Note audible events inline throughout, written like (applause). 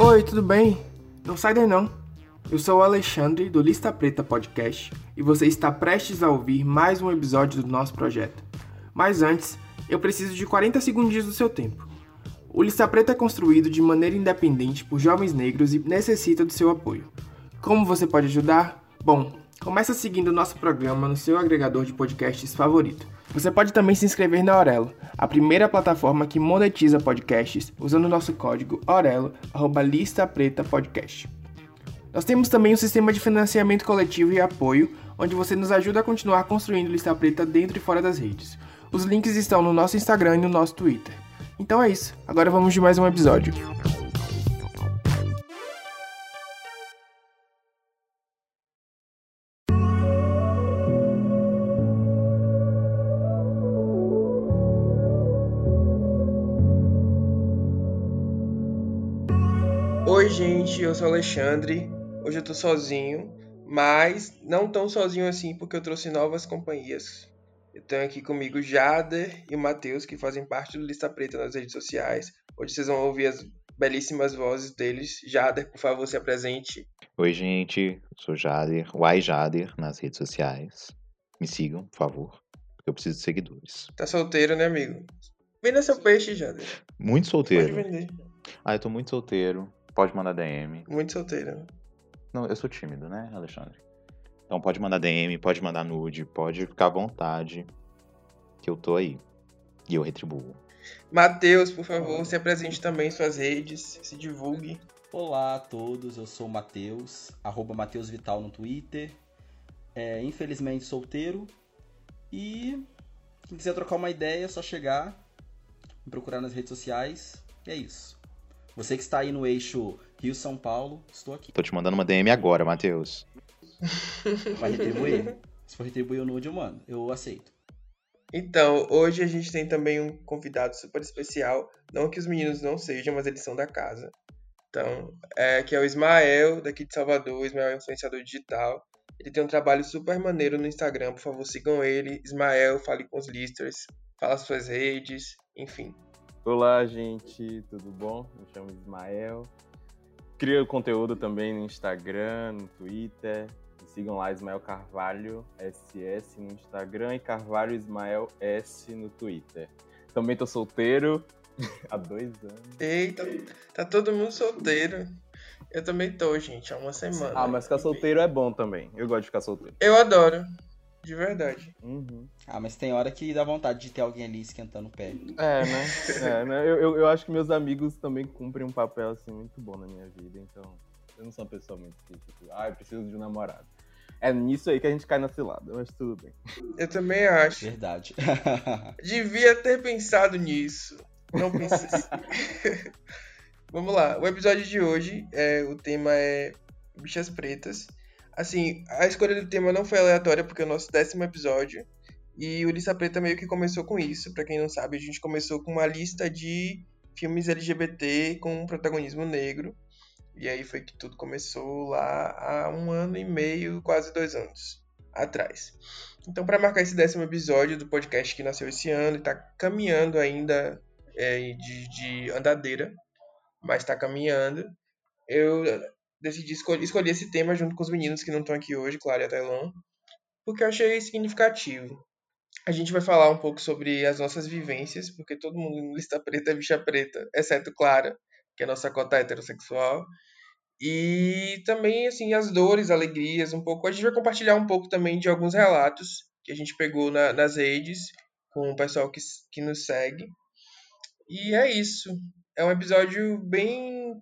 Oi, tudo bem? Não sai daí não. Eu sou o Alexandre do Lista Preta Podcast e você está prestes a ouvir mais um episódio do nosso projeto. Mas antes, eu preciso de 40 segundinhos do seu tempo. O Lista Preta é construído de maneira independente por jovens negros e necessita do seu apoio. Como você pode ajudar? Bom, começa seguindo o nosso programa no seu agregador de podcasts favorito. Você pode também se inscrever na Aurelo, a primeira plataforma que monetiza podcasts usando o nosso código Aurelo, arroba Lista Preta Podcast. Nós temos também um sistema de financiamento coletivo e apoio, onde você nos ajuda a continuar construindo Lista Preta dentro e fora das redes. Os links estão no nosso Instagram e no nosso Twitter. Então é isso, agora vamos de mais um episódio. Gente, eu sou o Alexandre. Hoje eu tô sozinho, mas não tão sozinho assim, porque eu trouxe novas companhias. Eu tenho aqui comigo Jader e o Matheus, que fazem parte do Lista Preta nas redes sociais. Hoje vocês vão ouvir as belíssimas vozes deles. Jader, por favor, se apresente. Oi, gente, eu sou Jader, Uai Jader nas redes sociais. Me sigam, por favor, porque eu preciso de seguidores. Tá solteiro, né, amigo? Venda seu peixe, Jader. Muito Pode solteiro. vender. Ah, eu tô muito solteiro. Pode mandar DM. Muito solteiro. Não, eu sou tímido, né, Alexandre? Então pode mandar DM, pode mandar nude, pode ficar à vontade, que eu tô aí. E eu retribuo. Matheus, por favor, se apresente também em suas redes, se divulgue. Olá a todos, eu sou o Matheus, arroba Matheus Vital no Twitter. É, infelizmente solteiro. E quem quiser trocar uma ideia é só chegar, me procurar nas redes sociais. E é isso. Você que está aí no eixo Rio-São Paulo, estou aqui. Tô te mandando uma DM agora, Matheus. Vai retribuir? Se for retribuir o nude, eu mando. Eu aceito. Então, hoje a gente tem também um convidado super especial. Não que os meninos não sejam, mas eles são da casa. Então, é, que é o Ismael, daqui de Salvador. O Ismael é influenciador digital. Ele tem um trabalho super maneiro no Instagram. Por favor, sigam ele. Ismael, fale com os listers. Fala as suas redes, enfim. Olá, gente, tudo bom? Me chamo Ismael. Crio conteúdo também no Instagram, no Twitter. Me sigam lá, Ismael Carvalho SS no Instagram e Carvalho Ismael S no Twitter. Também tô solteiro (laughs) há dois anos. Eita, tá todo mundo solteiro. Eu também tô, gente, há uma semana. Ah, mas ficar solteiro é bom também. Eu gosto de ficar solteiro. Eu adoro. De verdade. Uhum. Ah, mas tem hora que dá vontade de ter alguém ali esquentando o pé. É, né? É, né? Eu, eu, eu acho que meus amigos também cumprem um papel assim muito bom na minha vida, então eu não sou uma pessoa muito que, tipo, ah, eu preciso de um namorado. É nisso aí que a gente cai na cilada, mas tudo bem. Eu também acho. Verdade. (laughs) Devia ter pensado nisso. Não pensei. (laughs) Vamos lá. O episódio de hoje, é, o tema é bichas pretas. Assim, a escolha do tema não foi aleatória, porque é o nosso décimo episódio. E o Lista Preta meio que começou com isso. Pra quem não sabe, a gente começou com uma lista de filmes LGBT com protagonismo negro. E aí foi que tudo começou lá há um ano e meio, quase dois anos atrás. Então, para marcar esse décimo episódio do podcast que nasceu esse ano e tá caminhando ainda é, de, de andadeira, mas tá caminhando, eu decidi escolher, escolher esse tema junto com os meninos que não estão aqui hoje, Clara e a porque eu achei significativo. A gente vai falar um pouco sobre as nossas vivências, porque todo mundo no lista preta é bicha preta, exceto Clara, que é a nossa cota heterossexual. E também, assim, as dores, alegrias, um pouco. A gente vai compartilhar um pouco também de alguns relatos que a gente pegou na- nas redes com o pessoal que, que nos segue. E é isso. É um episódio bem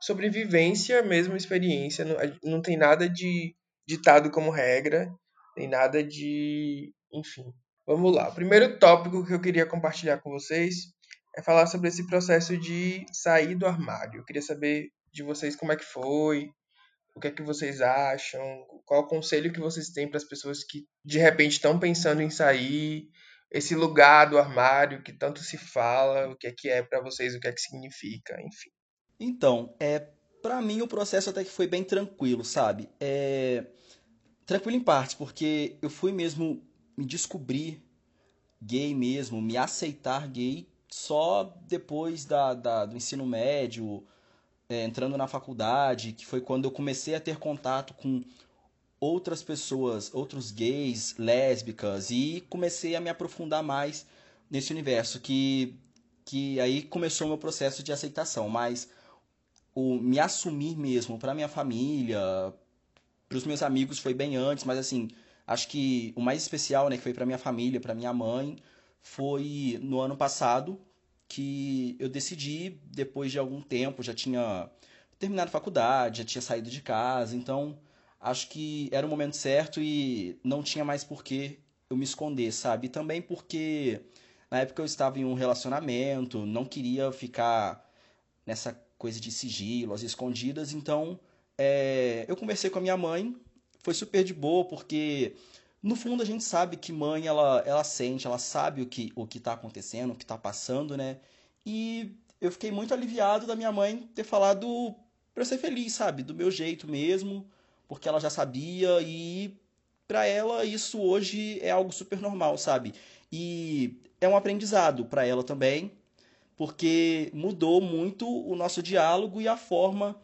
sobre vivência mesmo, experiência. Não, a- não tem nada de ditado como regra, tem nada de. Enfim. Vamos lá. O primeiro tópico que eu queria compartilhar com vocês é falar sobre esse processo de sair do armário. Eu queria saber de vocês como é que foi, o que é que vocês acham, qual o conselho que vocês têm para as pessoas que de repente estão pensando em sair, esse lugar do armário que tanto se fala, o que é que é para vocês, o que é que significa, enfim. Então, é, para mim o processo até que foi bem tranquilo, sabe? É, tranquilo em partes, porque eu fui mesmo me descobrir gay mesmo, me aceitar gay só depois da, da- do ensino médio, é, entrando na faculdade, que foi quando eu comecei a ter contato com outras pessoas, outros gays, lésbicas, e comecei a me aprofundar mais nesse universo, que, que aí começou o meu processo de aceitação, mas o me assumir mesmo para minha família, para os meus amigos foi bem antes, mas assim, acho que o mais especial, né, que foi para minha família, para minha mãe, foi no ano passado que eu decidi, depois de algum tempo, já tinha terminado faculdade, já tinha saído de casa, então acho que era o momento certo e não tinha mais por que eu me esconder, sabe? E também porque na época eu estava em um relacionamento, não queria ficar nessa coisa de sigilo, as escondidas, então é, eu conversei com a minha mãe, foi super de boa, porque no fundo a gente sabe que mãe ela, ela sente, ela sabe o que o que está acontecendo, o que está passando, né? E eu fiquei muito aliviado da minha mãe ter falado para ser feliz, sabe? Do meu jeito mesmo, porque ela já sabia e para ela isso hoje é algo super normal, sabe? E é um aprendizado para ela também, porque mudou muito o nosso diálogo e a forma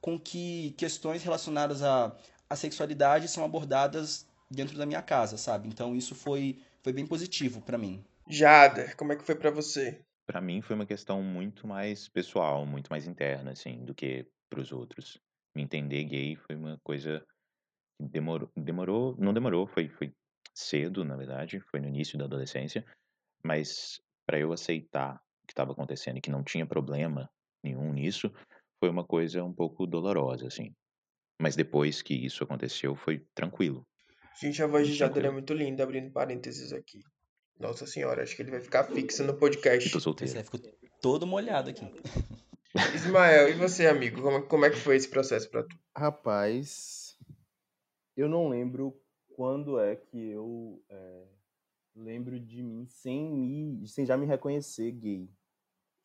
com que questões relacionadas à, à sexualidade são abordadas dentro da minha casa, sabe? Então isso foi, foi bem positivo para mim. Jada, como é que foi para você? Para mim foi uma questão muito mais pessoal, muito mais interna, assim, do que para os outros me entender gay foi uma coisa que demorou, demorou, não demorou, foi, foi cedo, na verdade, foi no início da adolescência, mas para eu aceitar que estava acontecendo e que não tinha problema nenhum nisso, foi uma coisa um pouco dolorosa, assim. Mas depois que isso aconteceu, foi tranquilo. Gente, a voz de Jader é muito linda, abrindo parênteses aqui. Nossa senhora, acho que ele vai ficar fixo no podcast. Eu tô solteiro. Você ficou todo molhado aqui. Ismael, e você, amigo? Como, como é que foi esse processo pra tu? Rapaz, eu não lembro quando é que eu é, lembro de mim sem me, sem já me reconhecer gay.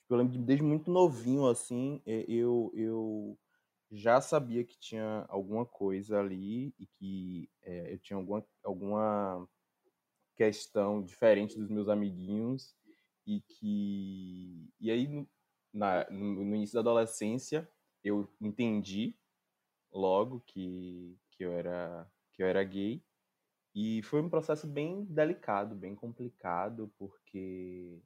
Eu lembro de, desde muito novinho, assim, eu, eu já sabia que tinha alguma coisa ali e que é, eu tinha alguma, alguma questão diferente dos meus amiguinhos e que e aí na, no, no, início da adolescência, eu entendi logo que, que, eu era, que eu era gay. E foi um processo bem delicado, bem complicado, porque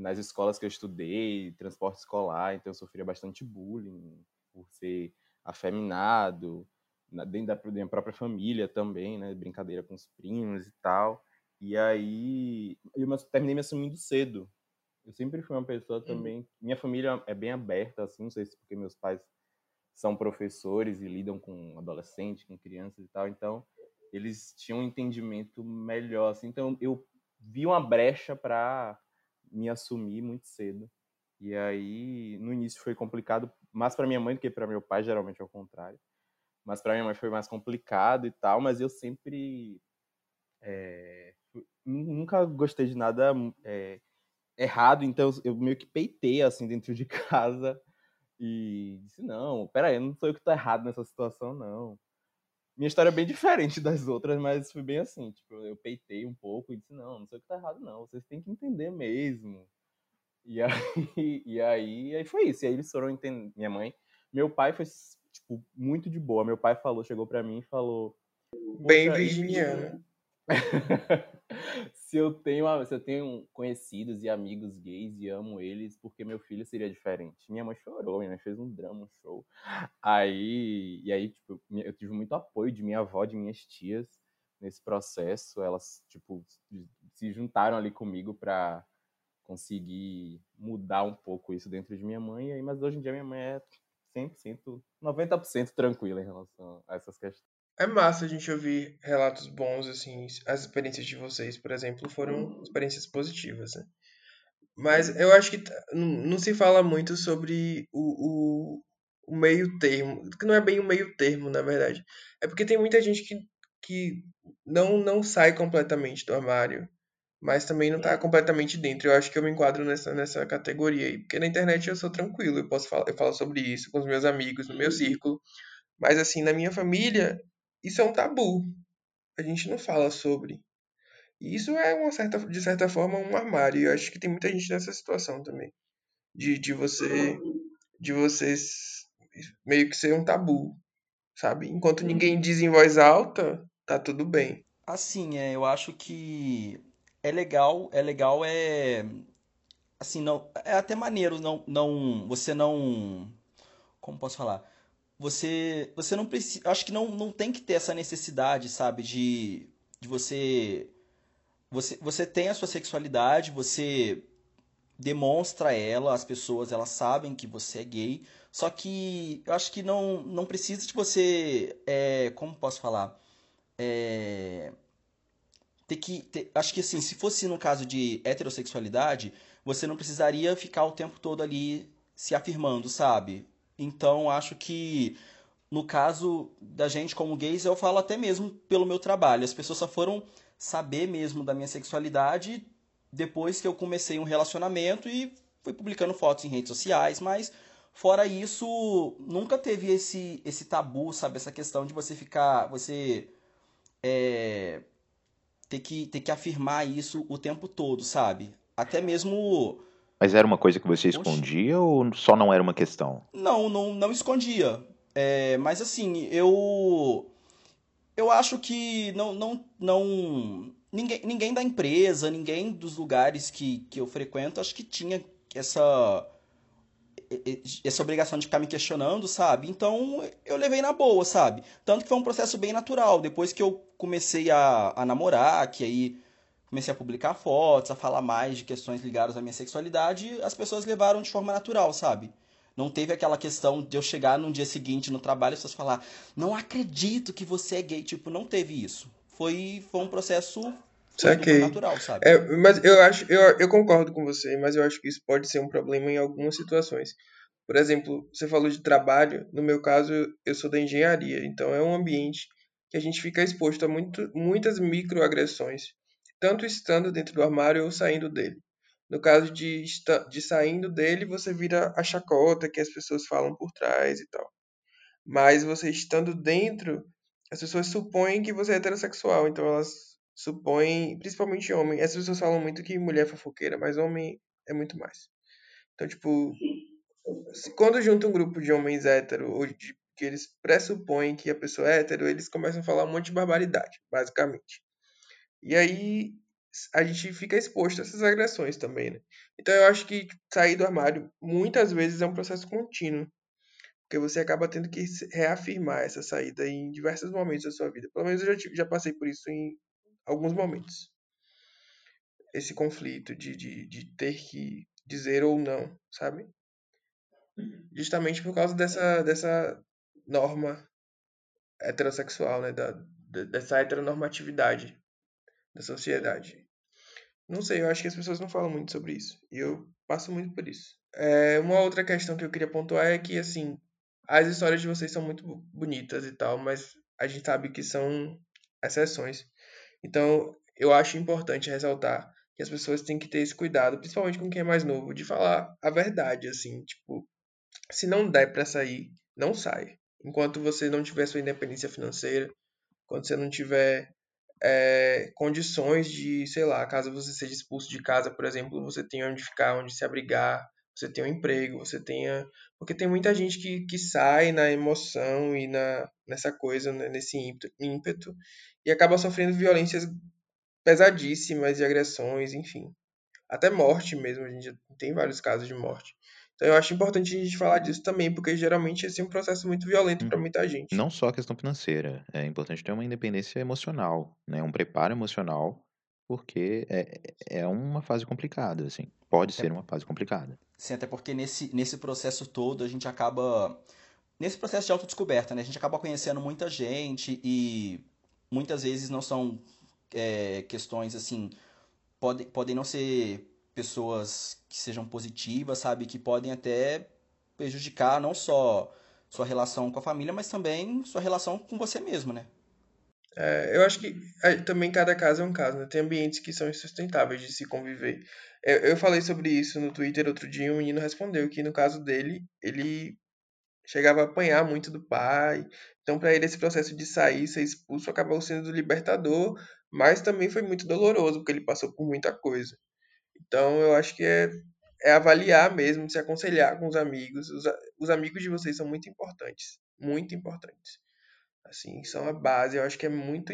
nas escolas que eu estudei, transporte escolar, então eu sofria bastante bullying por ser afeminado, dentro da minha própria família também, né? Brincadeira com os primos e tal. E aí eu terminei me assumindo cedo. Eu sempre fui uma pessoa uhum. também. Minha família é bem aberta, assim, não sei se porque meus pais são professores e lidam com adolescentes, com crianças e tal, então eles tinham um entendimento melhor, assim. Então eu vi uma brecha para me assumir muito cedo. E aí, no início foi complicado, mais para minha mãe do que para meu pai, geralmente é o contrário. Mas para minha mãe foi mais complicado e tal, mas eu sempre é, nunca gostei de nada é, errado, então eu meio que peitei assim dentro de (laughs) casa e disse: Não, peraí, não sou eu que tô errado nessa situação, não. Minha história é bem diferente (laughs) das outras, mas foi bem assim: tipo, eu peitei um pouco e disse: Não, não sou eu que tá errado, não, vocês têm que entender mesmo. E aí, (laughs) e aí, aí foi isso. E aí eles foram entender. Minha mãe, meu pai foi, tipo, muito de boa. Meu pai falou, chegou para mim e falou. Bem virginiano. (laughs) se eu tenho se eu tenho conhecidos e amigos gays e amo eles porque meu filho seria diferente. Minha mãe chorou, minha mãe fez um drama, um show. Aí, e aí, tipo, eu tive muito apoio de minha avó, de minhas tias nesse processo. Elas, tipo, se juntaram ali comigo para conseguir mudar um pouco isso dentro de minha mãe. Aí, mas hoje em dia minha mãe é 100%, 90% tranquila em relação a essas questões. É massa a gente ouvir relatos bons, assim, as experiências de vocês, por exemplo, foram experiências positivas, né? Mas eu acho que não se fala muito sobre o, o, o meio termo, que não é bem o meio termo, na verdade. É porque tem muita gente que, que não, não sai completamente do armário, mas também não está completamente dentro. Eu acho que eu me enquadro nessa, nessa categoria aí, porque na internet eu sou tranquilo, eu posso falar, eu falo sobre isso com os meus amigos, no meu círculo, mas assim, na minha família, isso é um tabu. A gente não fala sobre. E isso é, uma certa, de certa forma, um armário. E eu acho que tem muita gente nessa situação também. De, de você de vocês meio que ser um tabu, sabe? Enquanto ninguém diz em voz alta, tá tudo bem. Assim, é, eu acho que é legal, é legal, é assim, não, é até maneiro não, não, você não, como posso falar? Você, você não precisa, acho que não, não tem que ter essa necessidade, sabe, de, de você, você, você tem a sua sexualidade, você demonstra ela, as pessoas elas sabem que você é gay, só que eu acho que não, não precisa de você, é, como posso falar, é, ter que, ter, acho que assim, se fosse no caso de heterossexualidade, você não precisaria ficar o tempo todo ali se afirmando, sabe? Então acho que no caso da gente como gays, eu falo até mesmo pelo meu trabalho. As pessoas só foram saber mesmo da minha sexualidade depois que eu comecei um relacionamento e fui publicando fotos em redes sociais, mas fora isso, nunca teve esse esse tabu, sabe, essa questão de você ficar, você é, ter que ter que afirmar isso o tempo todo, sabe? Até mesmo Mas era uma coisa que você Oxi. escondia ou só não era uma questão? Não, não, não escondia. É, mas assim, eu eu acho que não não não ninguém, ninguém da empresa, ninguém dos lugares que, que eu frequento, acho que tinha essa essa obrigação de ficar me questionando, sabe? Então eu levei na boa, sabe? Tanto que foi um processo bem natural. Depois que eu comecei a, a namorar, que aí comecei a publicar fotos, a falar mais de questões ligadas à minha sexualidade, as pessoas levaram de forma natural, sabe? Não teve aquela questão de eu chegar no dia seguinte no trabalho e as pessoas falar, não acredito que você é gay. Tipo, não teve isso. Foi, foi um processo Saquei. natural, sabe? É, mas eu acho, eu, eu concordo com você, mas eu acho que isso pode ser um problema em algumas situações. Por exemplo, você falou de trabalho, no meu caso, eu sou da engenharia, então é um ambiente que a gente fica exposto a muito, muitas microagressões, tanto estando dentro do armário ou saindo dele. No caso de, de saindo dele, você vira a chacota que as pessoas falam por trás e tal. Mas você estando dentro, as pessoas supõem que você é heterossexual, então elas supõem, principalmente homem. As pessoas falam muito que mulher é fofoqueira, mas homem é muito mais. Então, tipo, quando junta um grupo de homens hétero, ou de, que eles pressupõem que a pessoa é hétero, eles começam a falar um monte de barbaridade, basicamente. E aí a gente fica exposto a essas agressões também, né? Então eu acho que sair do armário muitas vezes é um processo contínuo. Porque você acaba tendo que reafirmar essa saída em diversos momentos da sua vida. Pelo menos eu já, já passei por isso em alguns momentos. Esse conflito de, de, de ter que dizer ou não, sabe? Justamente por causa dessa, dessa norma heterossexual, né? Da- dessa heteronormatividade da sociedade. Não sei, eu acho que as pessoas não falam muito sobre isso. E eu passo muito por isso. É, uma outra questão que eu queria pontuar é que, assim, as histórias de vocês são muito bo- bonitas e tal, mas a gente sabe que são exceções. Então, eu acho importante ressaltar que as pessoas têm que ter esse cuidado, principalmente com quem é mais novo, de falar a verdade, assim, tipo, se não der pra sair, não sai. Enquanto você não tiver sua independência financeira, quando você não tiver é, condições de, sei lá, caso você seja expulso de casa, por exemplo, você tenha onde ficar, onde se abrigar, você tenha um emprego, você tenha. Porque tem muita gente que, que sai na emoção e na, nessa coisa, né, nesse ímpeto, ímpeto, e acaba sofrendo violências pesadíssimas e agressões, enfim. Até morte mesmo, a gente tem vários casos de morte. Então eu acho importante a gente falar disso também, porque geralmente esse é um processo muito violento para muita gente. Não só a questão financeira, é importante ter uma independência emocional, né? Um preparo emocional, porque é, é uma fase complicada, assim. Pode ser uma fase complicada. Sim, até porque nesse, nesse processo todo a gente acaba. Nesse processo de autodescoberta, né? A gente acaba conhecendo muita gente e muitas vezes não são é, questões assim. Podem, podem não ser pessoas que sejam positivas, sabe? Que podem até prejudicar não só sua relação com a família, mas também sua relação com você mesmo, né? É, eu acho que é, também cada caso é um caso, né? Tem ambientes que são insustentáveis de se conviver. Eu, eu falei sobre isso no Twitter outro dia um menino respondeu que no caso dele, ele chegava a apanhar muito do pai. Então, para ele, esse processo de sair, ser expulso, acabou sendo libertador, mas também foi muito doloroso, porque ele passou por muita coisa. Então, eu acho que é, é avaliar mesmo, se aconselhar com os amigos. Os, os amigos de vocês são muito importantes, muito importantes. Assim, são a base. Eu acho que é muito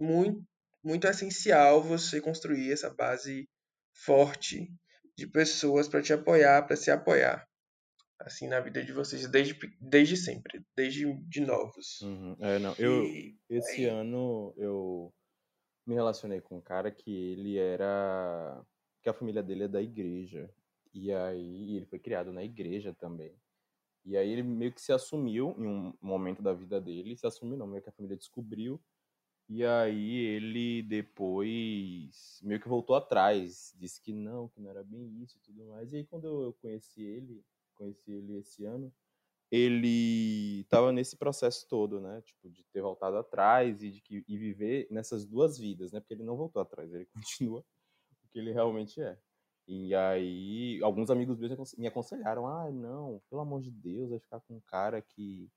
muito muito essencial você construir essa base forte de pessoas para te apoiar, para se apoiar assim na vida de vocês desde, desde sempre, desde de novos. Uhum. É, não, eu e, esse aí... ano eu me relacionei com um cara que ele era que a família dele é da igreja e aí ele foi criado na igreja também. E aí ele meio que se assumiu em um momento da vida dele, se assumiu não, meio que a família descobriu. E aí ele depois meio que voltou atrás, disse que não, que não era bem isso e tudo mais. E aí quando eu conheci ele, conheci ele esse ano, ele estava nesse processo todo, né? Tipo, de ter voltado atrás e de que, e viver nessas duas vidas, né? Porque ele não voltou atrás, ele (laughs) continua que ele realmente é. E aí, alguns amigos meus me aconselharam: ah, não, pelo amor de Deus, vai ficar com um cara que,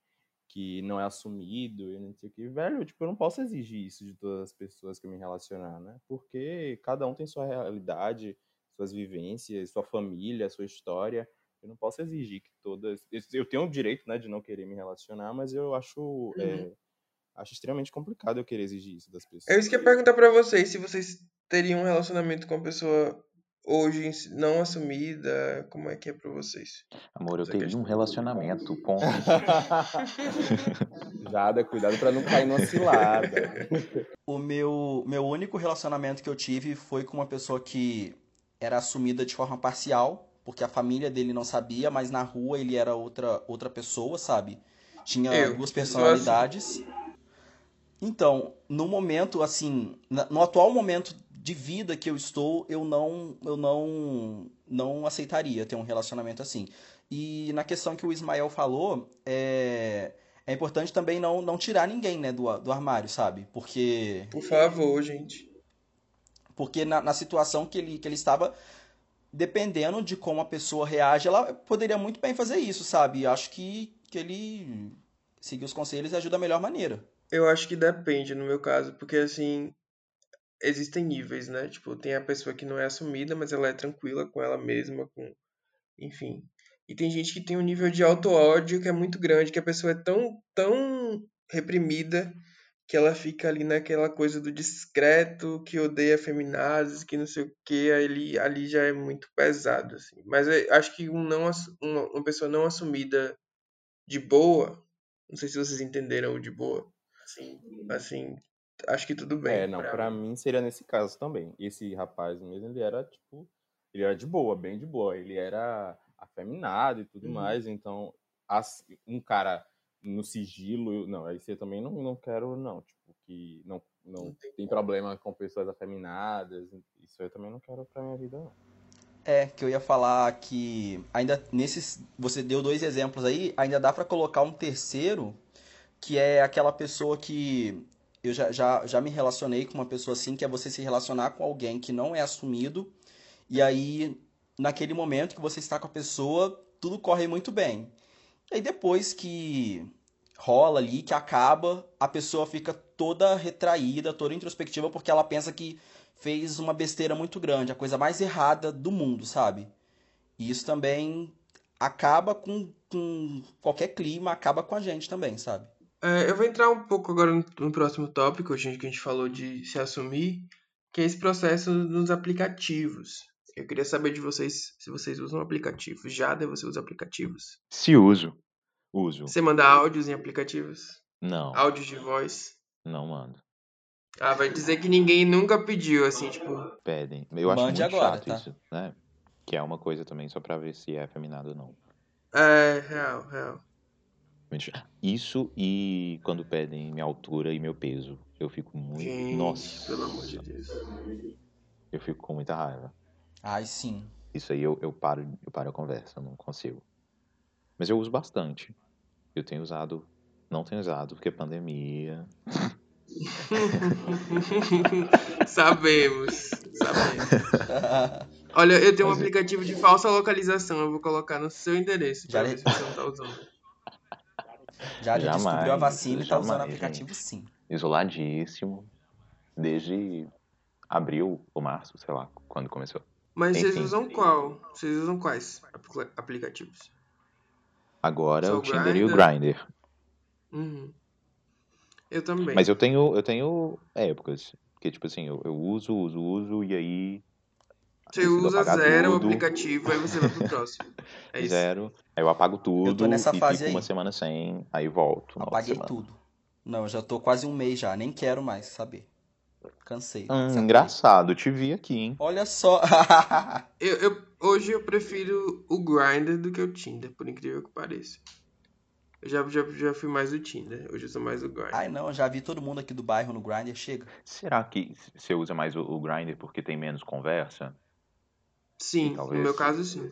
que não é assumido e não sei o que. Velho, tipo, eu não posso exigir isso de todas as pessoas que eu me relacionar, né? Porque cada um tem sua realidade, suas vivências, sua família, sua história. Eu não posso exigir que todas. Eu tenho o direito, né, de não querer me relacionar, mas eu acho. Uhum. É, acho extremamente complicado eu querer exigir isso das pessoas. É isso que eu ia perguntar pra vocês, se vocês teriam um relacionamento com uma pessoa hoje não assumida, como é que é pra vocês? Amor, eu teria um relacionamento, ponto. (laughs) Jada, cuidado pra não cair numa cilada. O meu, meu único relacionamento que eu tive foi com uma pessoa que era assumida de forma parcial, porque a família dele não sabia, mas na rua ele era outra, outra pessoa, sabe? Tinha eu, duas assim. personalidades. Então, no momento, assim, no atual momento de vida que eu estou, eu não, eu não, não aceitaria ter um relacionamento assim. E na questão que o Ismael falou, é, é importante também não, não tirar ninguém, né, do, do armário, sabe? Porque... Por favor, gente. Porque na, na situação que ele, que ele estava, dependendo de como a pessoa reage, ela poderia muito bem fazer isso, sabe? Acho que, que ele seguir os conselhos ajuda da melhor maneira. Eu acho que depende, no meu caso, porque assim, existem níveis, né? Tipo, tem a pessoa que não é assumida, mas ela é tranquila com ela mesma, com enfim. E tem gente que tem um nível de auto-ódio que é muito grande, que a pessoa é tão, tão reprimida que ela fica ali naquela coisa do discreto, que odeia feminazes, que não sei o que, ali, ali já é muito pesado, assim. Mas acho que um não, uma, uma pessoa não assumida de boa, não sei se vocês entenderam o de boa, Sim. assim, acho que tudo bem. É, não, pra, pra mim. mim seria nesse caso também. Esse rapaz mesmo, ele era, tipo, ele era de boa, bem de boa, ele era afeminado e tudo uhum. mais, então, um cara no sigilo, não, aí você também não, não quero, não, tipo, que não, não, não tem, tem problema com pessoas afeminadas, isso eu também não quero pra minha vida, não. É, que eu ia falar que ainda nesses, você deu dois exemplos aí, ainda dá para colocar um terceiro, que é aquela pessoa que eu já, já, já me relacionei com uma pessoa assim, que é você se relacionar com alguém que não é assumido, e aí, naquele momento que você está com a pessoa, tudo corre muito bem. E aí depois que rola ali, que acaba, a pessoa fica toda retraída, toda introspectiva, porque ela pensa que fez uma besteira muito grande, a coisa mais errada do mundo, sabe? E isso também acaba com, com qualquer clima, acaba com a gente também, sabe? É, eu vou entrar um pouco agora no, no próximo tópico, gente, que a gente falou de se assumir, que é esse processo nos aplicativos. Eu queria saber de vocês se vocês usam aplicativos. Já você usa aplicativos? Se uso. Uso. Você manda áudios em aplicativos? Não. Áudios de voz? Não mando. Ah, vai dizer que ninguém nunca pediu, assim, tipo. Pedem. Eu acho Mande muito agora, chato tá? isso, né? Que é uma coisa também só pra ver se é afeminado ou não. É, real, real. Isso e quando pedem minha altura e meu peso. Eu fico muito. Gente, Nossa. Pelo amor de Deus. Eu fico com muita raiva. Ai, sim. Isso aí eu, eu paro, eu paro a conversa, eu não consigo. Mas eu uso bastante. Eu tenho usado, não tenho usado porque é pandemia. (laughs) sabemos, sabemos. Olha, eu tenho um aplicativo de falsa localização, eu vou colocar no seu endereço já ver se você não tá usando. Já, já jamais, descobriu a vacina e tá usando o aplicativo gente. sim. Isoladíssimo. Desde abril ou março, sei lá, quando começou. Mas vocês Enfim. usam qual? Vocês usam quais apli- aplicativos? Agora Só o o Tinder e o Grindr? Uhum. Eu também. Mas eu tenho, eu tenho épocas. Porque, tipo assim, eu, eu uso, uso, uso, e aí. Você usa zero o tudo, aplicativo, aí você vai pro (laughs) próximo. É isso. Zero. Aí eu apago tudo nessa e fase fico aí. uma semana sem, aí volto. Apaguei semana. tudo. Não, eu já tô quase um mês já, nem quero mais saber. Cansei. Hum, engraçado, te vi aqui, hein? Olha só. (laughs) Eu, eu- hoje eu prefiro o Grindr do que o Tinder, por incrível que pareça. Eu já, já, já fui mais do Tinder, hoje eu sou mais do Grindr. Ai não, já vi todo mundo aqui do bairro no Grindr, chega. Será que você usa mais o, o Grindr porque tem menos conversa? Sim, Talvez. no meu caso sim.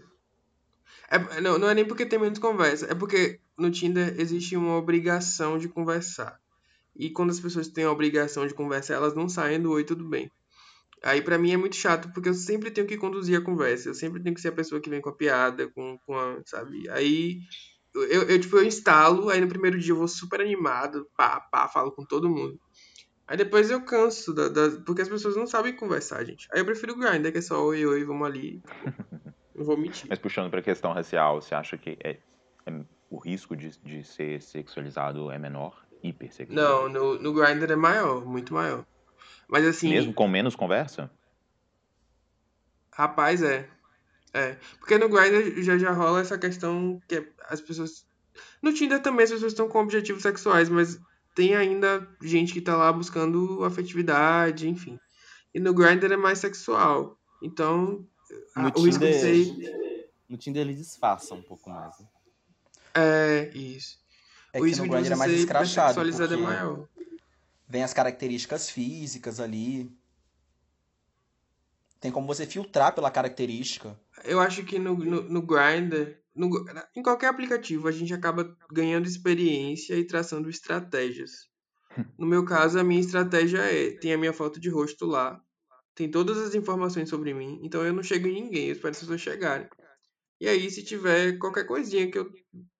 É, não, não é nem porque tem menos conversa, é porque no Tinder existe uma obrigação de conversar. E quando as pessoas têm a obrigação de conversar, elas não saem do oi, tudo bem. Aí pra mim é muito chato, porque eu sempre tenho que conduzir a conversa. Eu sempre tenho que ser a pessoa que vem com a piada, com, com a, sabe? Aí eu, eu, tipo, eu instalo, aí no primeiro dia eu vou super animado, pá, pá, falo com todo mundo. Aí depois eu canso, da, da- porque as pessoas não sabem conversar, gente. Aí eu prefiro o Grindr, que é só oi, oi, vamos ali. Não vou mentir. Mas puxando pra questão racial, você acha que é, é- o risco de, de ser sexualizado é menor? Hipersexualizado? Não, no, no Grindr é maior, muito maior. Mas assim, Mesmo com menos conversa? rapaz, é. É. Porque no Grindr já, já rola essa questão que é- as pessoas. No Tinder também as pessoas estão com objetivos sexuais, mas tem ainda gente que tá lá buscando afetividade, enfim. E no Grindr é mais sexual. Então, a- No o risco de Tinder- ser. No Tinder ele disfarça um pouco mais. né? É, isso. É o que no Grindr é mais escrachado. é porque maior. Vem as características físicas ali. Tem como você filtrar pela característica. Eu acho que no, no, no Grindr, no, em qualquer aplicativo, a gente acaba ganhando experiência e traçando estratégias. No meu caso, a minha estratégia é: tem a minha foto de rosto lá, tem todas as informações sobre mim, então eu não chego em ninguém, eu espero as pessoas chegarem. E aí, se tiver qualquer coisinha que eu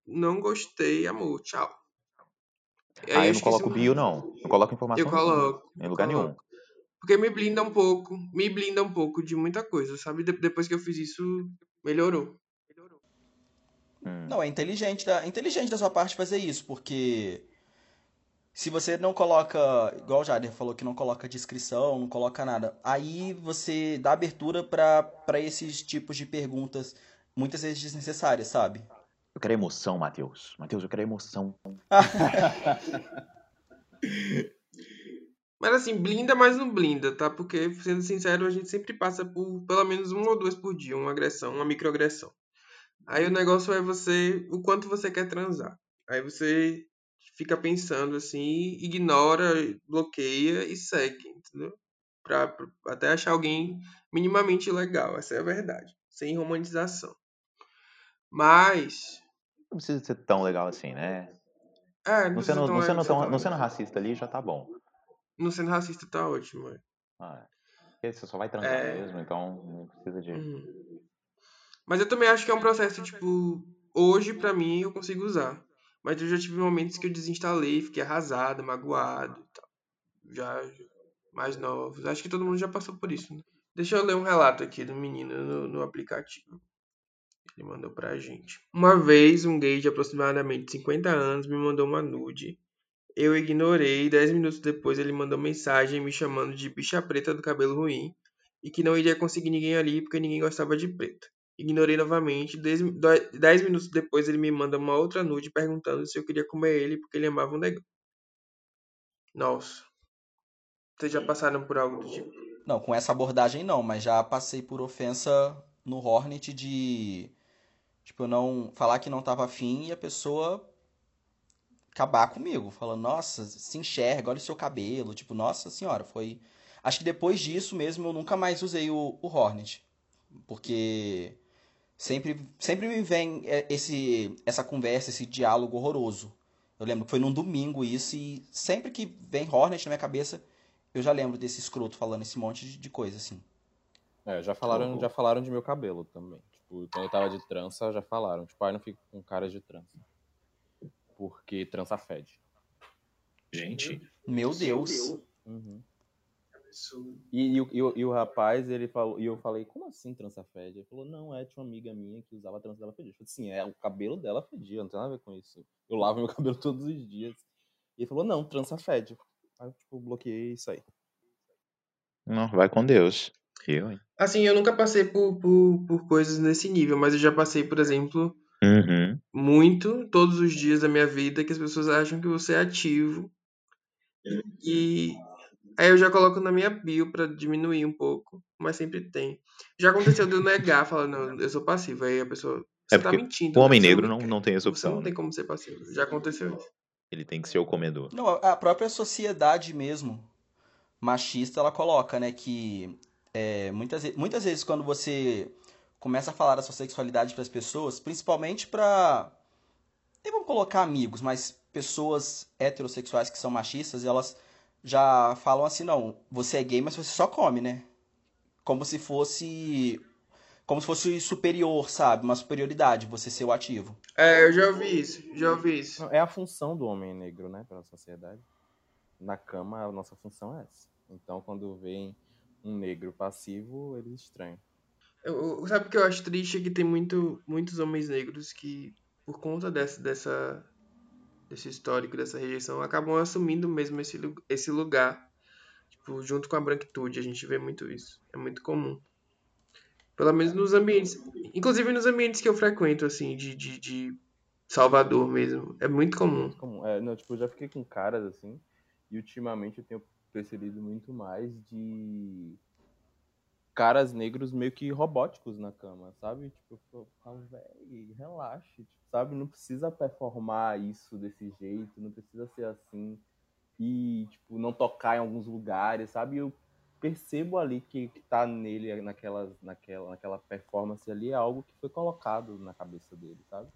não gostei, amor, tchau. E Ah, eu não coloco bio, não. Não coloco informação Eu coloco. em lugar nenhum. coloco. Porque me blinda um pouco, me blinda um pouco de muita coisa, sabe? De- depois que eu fiz isso, melhorou. Hum. Não, é inteligente da, é inteligente da sua parte fazer isso, porque se você não coloca, igual o Jader falou que não coloca descrição, não coloca nada, aí você dá abertura pra para esses tipos de perguntas muitas vezes desnecessárias, sabe? Eu quero emoção, Matheus. Matheus, eu quero emoção. (laughs) Mas assim, blinda, mas não blinda, tá? Porque, sendo sincero, a gente sempre passa por pelo menos uma ou duas por dia, uma agressão, uma microagressão. Aí o negócio é você, o quanto você quer transar. Aí você fica pensando assim, ignora, bloqueia e segue, entendeu? Pra, pra- até achar alguém minimamente legal, essa é a verdade. Sem romantização. Mas. Não precisa ser tão legal assim, né? É, Não precisa sendo, tão- não sendo, tão, tão- não sendo racista ali, já tá bom. não sendo racista tá ótimo. é. Ah, é. Porque você só vai transar É. mesmo, então não precisa de. Uhum. Mas eu também acho que é um processo, tipo, hoje pra mim eu consigo usar. Mas eu já tive momentos que eu desinstalei, fiquei arrasado, magoado e tal. Já mais novos. Acho que todo mundo já passou por isso, né? Deixa eu ler um relato aqui do menino no, no aplicativo. Ele mandou pra gente. Uma vez, um gay de aproximadamente 50 anos me mandou uma nude. Eu ignorei, 10 minutos depois ele mandou mensagem me chamando de bicha preta do cabelo ruim e que não iria conseguir ninguém ali porque ninguém gostava de preta. Ignorei novamente. 10 minutos depois ele me manda uma outra nude perguntando se eu queria comer ele porque ele amava um negão. Nossa. Vocês já passaram por algo do tipo? Não, com essa abordagem não, mas já passei por ofensa no Hornet de tipo eu não falar que não tava afim e a pessoa acabar comigo, falando, nossa, se enxerga, olha o seu cabelo, tipo, nossa senhora, foi. Acho que depois disso mesmo eu nunca mais usei o, o Hornet, porque sempre, sempre me vem é, esse, essa conversa, esse diálogo horroroso. Eu lembro que foi num domingo isso e sempre que vem Hornet na minha cabeça eu já lembro desse escroto falando esse monte de, de coisa assim. É, já falaram, já falaram de meu cabelo também. Tipo, quando eu tava de trança, já falaram. Tipo, ai, não fico com cara de trança. Porque trança fede. Gente, Meu Deus. Uhum. Absurdo. E, e, o- e, o- e o rapaz, ele falou, e eu falei, como assim trança fede? Ele falou, não, é, tinha uma amiga minha que usava a trança dela fedia. Eu falei, sim, é, o cabelo dela fedia, não tem nada a ver com isso. Eu lavo meu (laughs) cabelo todos os dias. E ele falou, não, trança fede. Aí eu, tipo, bloqueei isso aí. Não, vai com Deus. Eu, hein? Assim, eu nunca passei por, por, por coisas nesse nível, mas eu já passei, por exemplo, Uhum. muito, todos os dias da minha vida, que as pessoas acham que você é ativo. E aí eu já coloco na minha bio pra diminuir um pouco, mas sempre tem. Já aconteceu de eu negar, falar, não, eu sou passivo. Aí a pessoa, você É tá porque mentindo. O homem você negro não, não tem essa Você opção. não tem né? como ser passivo. Já aconteceu isso. Ele tem que ser o comedor. Não, a própria sociedade mesmo, machista, ela coloca, né, que é, muitas, muitas vezes quando você começa a falar da sua sexualidade para as pessoas, principalmente para, nem vamos colocar amigos, mas pessoas heterossexuais que são machistas, elas já falam assim, não, você é gay, mas você só come, né? Como se fosse, como se fosse superior, sabe? Uma superioridade, você ser o ativo. É, eu já ouvi isso, já ouvi isso. É a função do homem negro, né, para a sociedade. Na cama, a nossa função é essa. Então, quando vem um negro passivo, eles estranham. Eu, eu- sabe o que eu acho triste é que tem muito, muitos homens negros que, por conta dessa, dessa, desse histórico, dessa rejeição, acabam assumindo mesmo esse, esse lugar. Tipo, junto com a branquitude, a gente vê muito isso. É muito comum. Pelo menos nos ambientes. Inclusive nos ambientes que eu frequento, assim, de, de, de Salvador mesmo. É muito comum. Muito comum. É, não, tipo, eu já fiquei com caras assim, e ultimamente eu tenho percebido muito mais de caras negros meio que robóticos na cama, sabe? Tipo, eu véi, relaxe, tipo, sabe? Não precisa performar isso desse jeito, não precisa ser assim. E, tipo, não tocar em alguns lugares, sabe? Eu percebo ali que, que tá nele, naquela, naquela, naquela performance ali, é algo que foi colocado na cabeça dele, sabe?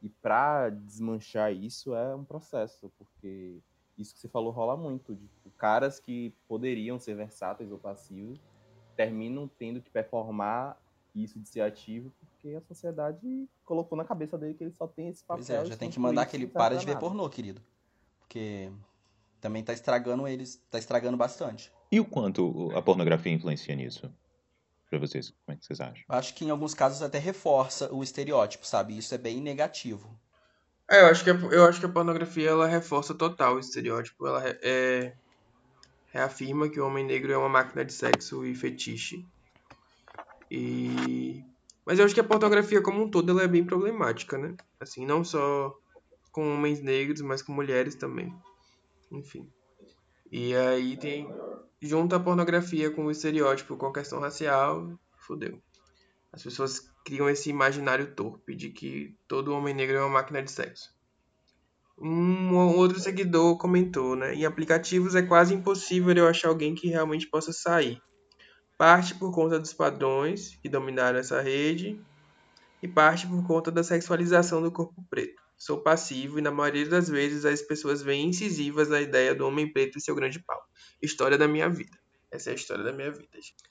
E pra desmanchar isso é um processo, porque isso que você falou rola muito. Tipo, caras que poderiam ser versáteis ou passivos terminam tendo que performar isso de ser ativo, porque a sociedade colocou na cabeça dele que ele só tem esse papel. Pois é, e já tem que mandar não serve para de ver nada. pornô, querido. Porque também tá estragando eles, tá estragando bastante. E o quanto a pornografia influencia nisso? Pra vocês, como é que vocês acham? Acho que em alguns casos até reforça o estereótipo, sabe? Isso é bem negativo. É, eu acho que a, eu acho que a pornografia ela reforça total o estereótipo. Ela é, reafirma que o homem negro é uma máquina de sexo e fetiche. E mas eu acho que a pornografia como um todo ela é bem problemática, né? Assim, não só com homens negros, mas com mulheres também. Enfim. E aí tem junta a pornografia com o estereótipo, com a questão racial, fodeu. As pessoas criam esse imaginário torpe de que todo homem negro é uma máquina de sexo. Um outro seguidor comentou, né? Em aplicativos é quase impossível eu achar alguém que realmente possa sair. Parte por conta dos padrões que dominaram essa rede e parte por conta da sexualização do corpo preto. Sou passivo e na maioria das vezes as pessoas veem incisivas na ideia do homem preto e seu grande pau. História da minha vida. Essa é a história da minha vida.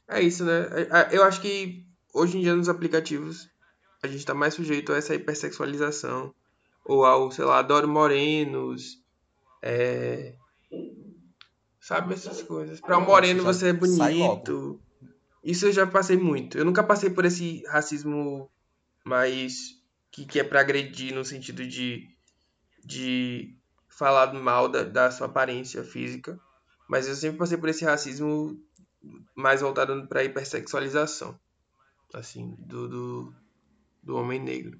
É isso, né? Eu acho que hoje em dia nos aplicativos a gente tá mais sujeito a essa hipersexualização ou ao, sei lá, adoro morenos, é... sabe essas coisas. Para um moreno você é bonito. Isso eu já passei muito. Eu nunca passei por esse racismo mais que, que é para agredir no sentido de de falar mal da, da sua aparência física, mas eu sempre passei por esse racismo mais voltado para hipersexualização, assim, do, do, do homem negro.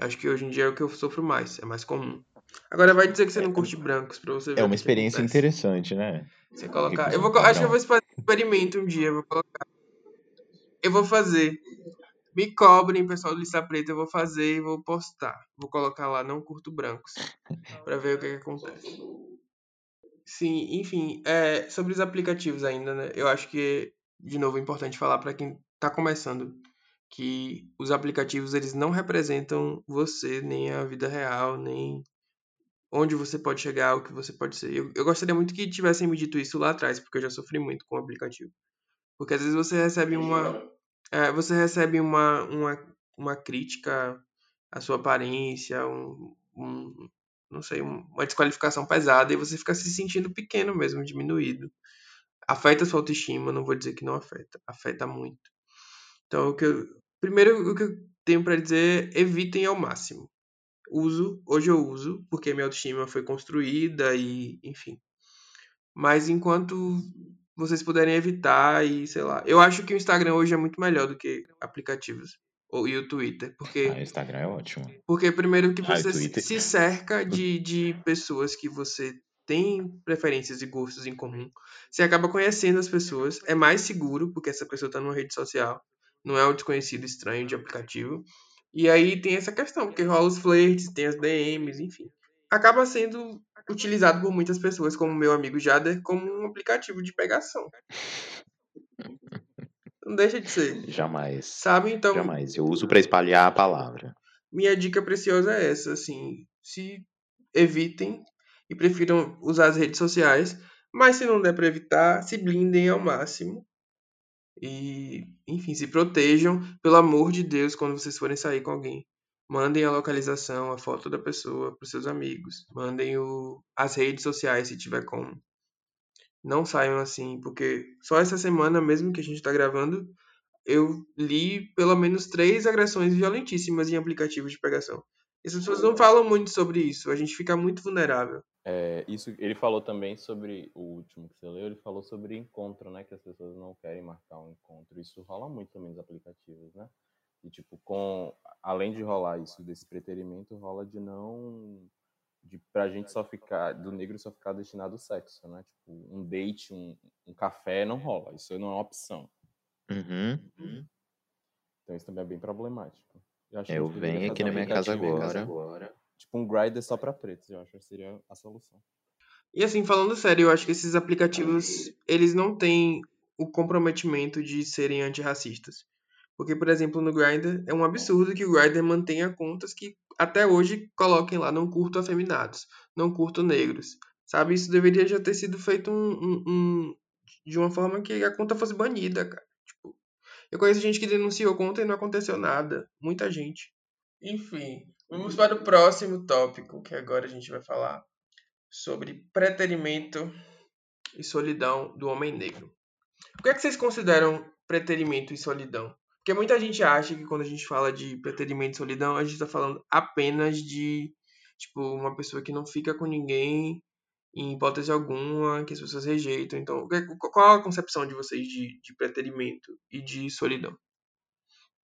Acho que hoje em dia é o que eu sofro mais, é mais comum. Agora vai dizer que você não curte brancos pra você ver É uma experiência interessante, né? Você colocar. Eu vou, acho que eu vou fazer um experimento um dia. Eu vou colocar. Eu vou fazer. Me cobrem, pessoal do Lista Preta. Eu vou fazer e vou postar. Vou colocar lá, não curto brancos. (laughs) Pra ver o que, que acontece. Sim, enfim. É, sobre os aplicativos ainda, né? Eu acho que, de novo, é importante falar pra quem tá começando que os aplicativos eles não representam você, nem a vida real, nem onde você pode chegar, o que você pode ser. Eu, eu gostaria muito que tivessem me dito isso lá atrás, porque eu já sofri muito com o aplicativo. Porque às vezes você recebe uma. é, você recebe uma, uma, uma crítica à sua aparência, um, um- não sei, um- uma desqualificação pesada, e você fica se sentindo pequeno mesmo, diminuído. Afeta sua autoestima, não vou dizer que não afeta, afeta muito. Então, o que eu, primeiro o que eu tenho para dizer, evitem ao máximo. Uso, hoje eu uso, porque minha autoestima foi construída e, enfim. Mas enquanto vocês puderem evitar e, sei lá, eu acho que o Instagram hoje é muito melhor do que aplicativos ou e o Twitter, porque Ah, o Instagram é ótimo. porque primeiro que Ah, você Twitter. se cerca (laughs) de, de pessoas que você tem preferências e gostos em comum. Você acaba conhecendo as pessoas, é mais seguro, porque essa pessoa está numa rede social, não é um desconhecido estranho de aplicativo. E aí tem essa questão, porque rola os flertes, tem as DMs, enfim. Acaba sendo utilizado por muitas pessoas, como meu amigo Jader, como um aplicativo de pegação. Não deixa de ser. Jamais. Sabe? Então, Jamais. Eu uso pra espalhar a palavra. minha dica preciosa é essa, assim, se evitem e prefiram usar as redes sociais, mas se não der para evitar, se blindem ao máximo. E, enfim, se protejam, pelo amor de Deus, quando vocês forem sair com alguém. Mandem a localização, a foto da pessoa para seus amigos. Mandem o, as redes sociais, se tiver como. Não saiam assim, porque só essa semana mesmo que a gente está gravando, eu li pelo menos três agressões violentíssimas em aplicativos de pegação. E as pessoas não falam muito sobre isso, a gente fica muito vulnerável. É, isso, ele falou também sobre o último que você leu, ele falou sobre encontro, né? Que as pessoas não querem marcar um encontro. Isso rola muito também nos aplicativos, né? E tipo, com além de rolar isso desse preterimento, rola de não de pra gente só ficar do negro só ficar destinado ao sexo, né? Tipo, um date, um, um café não rola. Isso não é uma opção. Uhum. Então isso também é bem problemático. Eu, acho que Eu venho aqui na minha casa aplicativo agora. Tipo um grinder só pra pretos, eu acho que seria a solução. E assim, falando sério, eu acho que esses aplicativos, eles não têm o comprometimento de serem antirracistas. Porque, por exemplo, no Grindr, é um absurdo que o Grindr mantenha contas que até hoje coloquem lá não curto afeminados, não curto negros. Sabe? Isso deveria já ter sido feito um, um- um- de uma forma que a conta fosse banida, cara. Eu conheço gente que denunciou conta e não aconteceu nada. Muita gente. Enfim, vamos para o próximo tópico, que agora a gente vai falar sobre preterimento e solidão do homem negro. O que é que vocês consideram preterimento e solidão? Porque muita gente acha que quando a gente fala de preterimento e solidão, a gente está falando apenas de tipo uma pessoa que não fica com ninguém em hipótese alguma, que as pessoas rejeitam. Então, qual a concepção de vocês de, de preterimento e de solidão?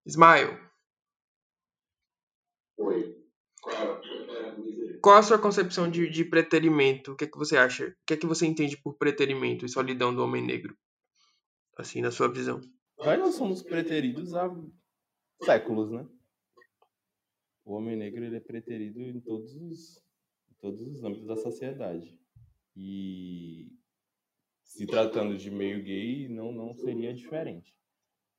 Ismael, qual a sua concepção de, de preterimento? O que é que você acha? O que é que você entende por preterimento e solidão do homem negro? Assim, na sua visão. Nós não somos preteridos há séculos, né? O homem negro ele é preterido em todos os, em todos os âmbitos da sociedade. E se tratando de meio gay, não, não seria diferente.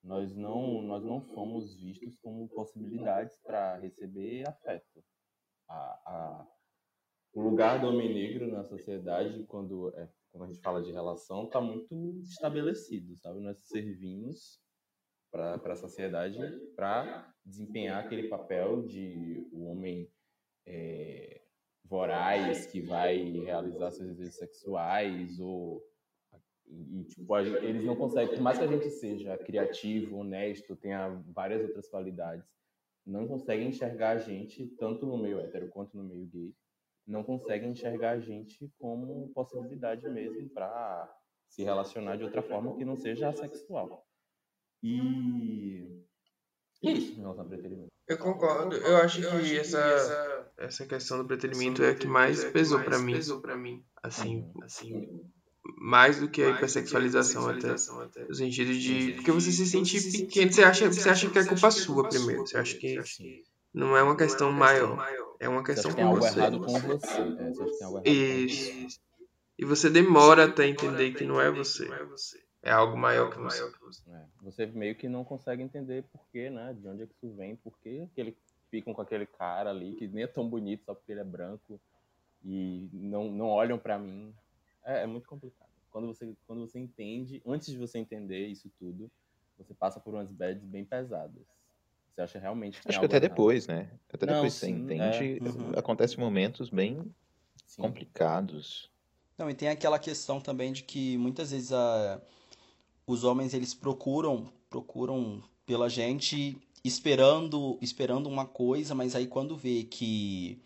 Nós não, nós não fomos vistos como possibilidades para receber afeto. A, a, o lugar do homem negro na sociedade, quando, é, quando a gente fala de relação, está muito estabelecido, sabe? Nós servimos para a sociedade para desempenhar aquele papel de o homem é, voraz que vai realizar seus desejos sexuais ou e, tipo, eles não conseguem, por mais que a gente seja criativo, honesto, tenha várias outras qualidades, não conseguem enxergar a gente, tanto no meio hétero quanto no meio gay, não conseguem enxergar a gente como possibilidade mesmo para se relacionar de outra forma que não seja sexual. E é isso. Eu concordo. Eu acho que essa, essa questão do preterimento é a que mais pesou pra mim. Assim, assim, mais do que a hipersexualização até. No sentido de. Porque você se sente pequeno, você acha, você acha que é culpa sua primeiro. Você acha que não é uma questão maior. É uma Você acha questão que tem com algo você. errado com você. É, você acha que tem algo errado com você. Isso. E você demora até entender que não é você. É algo maior que você. É, você meio que não consegue entender por quê, né? De onde é que isso vem, por que eles ficam com aquele cara ali que nem é tão bonito só porque ele é branco e não, não olham pra mim. É, é muito complicado. Quando você, quando você entende, antes de você entender isso tudo, você passa por umas bads bem pesadas. Você acha realmente que Acho que até errado. depois, né? Até Não, depois você sim, entende. é, uhum. Acontecem momentos bem Sim. complicados. Não, e tem aquela questão também de que muitas vezes a, os homens eles procuram procuram pela gente esperando esperando uma coisa, mas aí quando vê que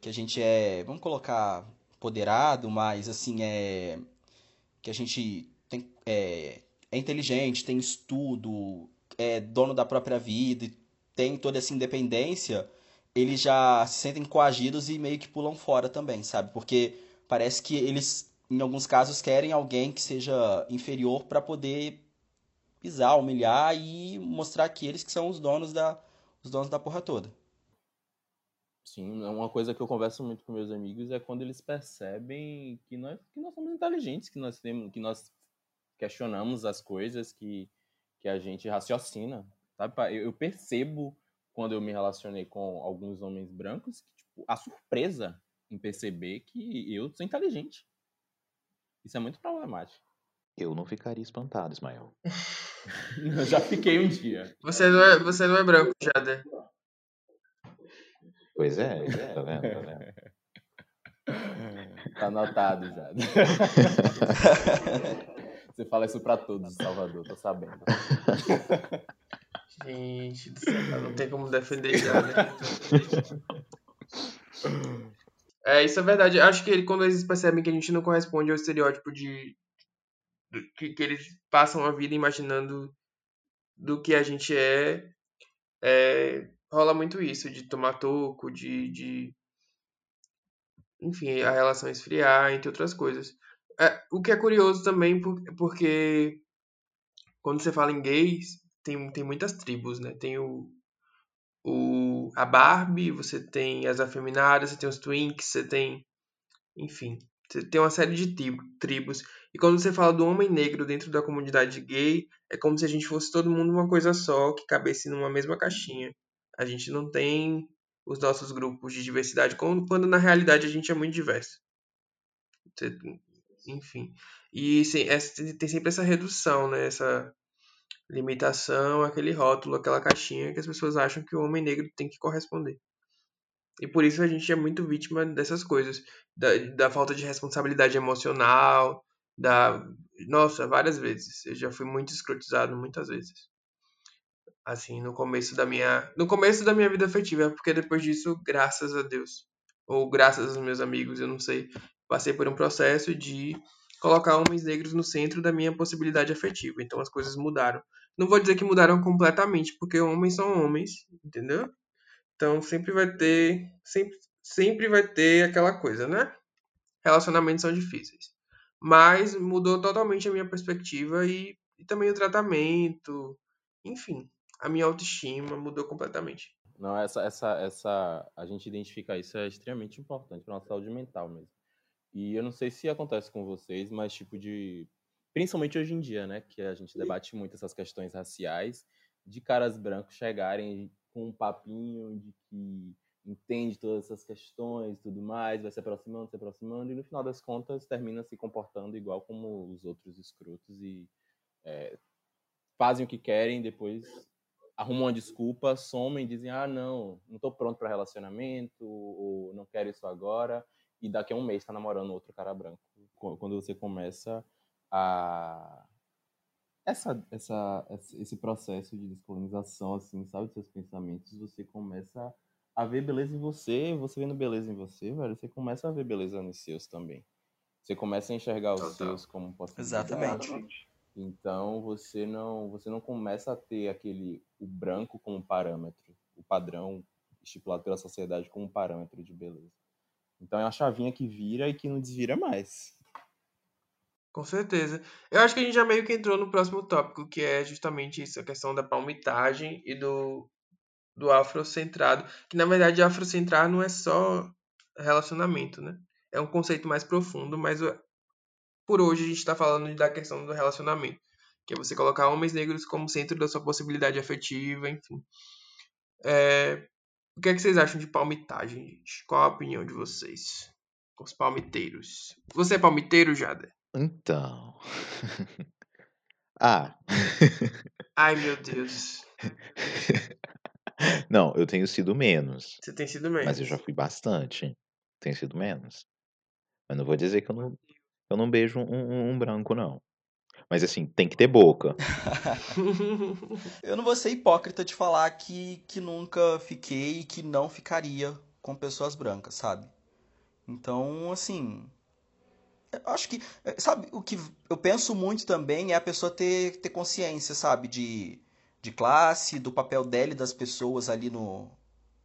que a gente é, vamos colocar poderado, mas assim é que a gente tem, é, é inteligente, tem estudo, é dono da própria vida tem toda essa independência, eles já se sentem coagidos e meio que pulam fora também, sabe? Porque parece que eles, em alguns casos, querem alguém que seja inferior para poder pisar, humilhar e mostrar que eles que são os donos da, os donos da porra toda. Sim, é uma coisa que eu converso muito com meus amigos é quando eles percebem que nós, que nós somos inteligentes, que nós temos, que nós questionamos as coisas, que, que a gente raciocina, sabe? Eu, eu percebo quando eu me relacionei com alguns homens brancos que tipo, a surpresa em perceber que eu sou inteligente. Isso é muito problemático. Eu não ficaria espantado, Ismael. eu já fiquei um dia. Você não é, você não é branco, Jader. Pois é, tá vendo? Tá, vendo? tá anotado já. (laughs) Você fala isso pra todos, Salvador, tô sabendo. Gente do céu, não tem como defender já, né? (laughs) É, isso é verdade. Acho que quando eles percebem que a gente não corresponde ao estereótipo de. que, que eles passam a vida imaginando do que a gente é, é rola muito isso, de tomar toco, de, de enfim, a relação esfriar, entre outras coisas. É, o que é curioso também, porque quando você fala em gays, tem, tem muitas tribos, né? Tem o, o, a Barbie, você tem as afeminadas, você tem os twinks, você tem. Enfim, você tem uma série de tribos. E quando você fala do homem negro dentro da comunidade gay, é como se a gente fosse todo mundo uma coisa só, que cabesse numa mesma caixinha. A gente não tem os nossos grupos de diversidade, quando na realidade a gente é muito diverso. Enfim. E tem sempre essa redução, né? essa limitação, aquele rótulo, aquela caixinha que as pessoas acham que o homem negro tem que corresponder. E por isso a gente é muito vítima dessas coisas, da, da falta de responsabilidade emocional, da. Nossa, várias vezes. Eu já fui muito escrotizado muitas vezes assim, no começo da minha, no começo da minha vida afetiva, porque depois disso, graças a Deus, ou graças aos meus amigos, eu não sei, passei por um processo de colocar homens negros no centro da minha possibilidade afetiva. Então as coisas mudaram. Não vou dizer que mudaram completamente, porque homens são homens, entendeu? Então sempre vai ter, sempre, sempre vai ter aquela coisa, né? Relacionamentos são difíceis. Mas mudou totalmente a minha perspectiva e, e também o tratamento, enfim, a minha autoestima mudou completamente. Não, essa, essa, essa, a gente identificar isso é extremamente importante para nossa saúde mental mesmo. E eu não sei se acontece com vocês, mas tipo de, principalmente hoje em dia, né, que a gente debate muito essas questões raciais, de caras brancos chegarem com um papinho de que entende todas essas questões e tudo mais, vai se aproximando, se aproximando, e no final das contas termina se comportando igual como os outros escrotos e é, fazem o que querem, depois arrumam uma desculpa, somem dizem: ah, não, não tô pronto para relacionamento, ou não quero isso agora, e daqui a um mês tá namorando outro cara branco. Quando você começa a. Essa, essa, esse processo de descolonização, assim, sabe, dos seus pensamentos, você começa a ver beleza em você, você vendo beleza em você, velho, você começa a ver beleza nos seus também. Você começa a enxergar os Total. seus como possibilidade. Exatamente. Então você não você não começa a ter aquele o branco como parâmetro, o padrão estipulado pela sociedade como parâmetro de beleza. Então é uma chavinha que vira e que não desvira mais. Com certeza. Eu acho que a gente já meio que entrou no próximo tópico, que é justamente isso, a questão da palmitagem e do, do afrocentrado. Que na verdade afrocentrar não é só relacionamento, né? É um conceito mais profundo, mas por hoje a gente está falando da questão do relacionamento, que é você colocar homens negros como centro da sua possibilidade afetiva, enfim. É... O que, é que vocês acham de palmitagem, gente? Qual a opinião de vocês? Os palmiteiros. Você é palmiteiro, Jada? Então. (laughs) ah. Ai, meu Deus. (laughs) Não, eu tenho sido menos. Você tem sido menos. Mas eu já fui bastante. Tenho sido menos. Mas não vou dizer que eu não, eu não beijo um, um- um branco, não. Mas assim, tem que ter boca. (laughs) Eu não vou ser hipócrita de falar que, que nunca fiquei e que não ficaria com pessoas brancas, sabe? Então, assim. Eu acho que. eh, Sabe, o que eu penso muito também é a pessoa ter, ter consciência, sabe? De, de classe, do papel dela e das pessoas ali no,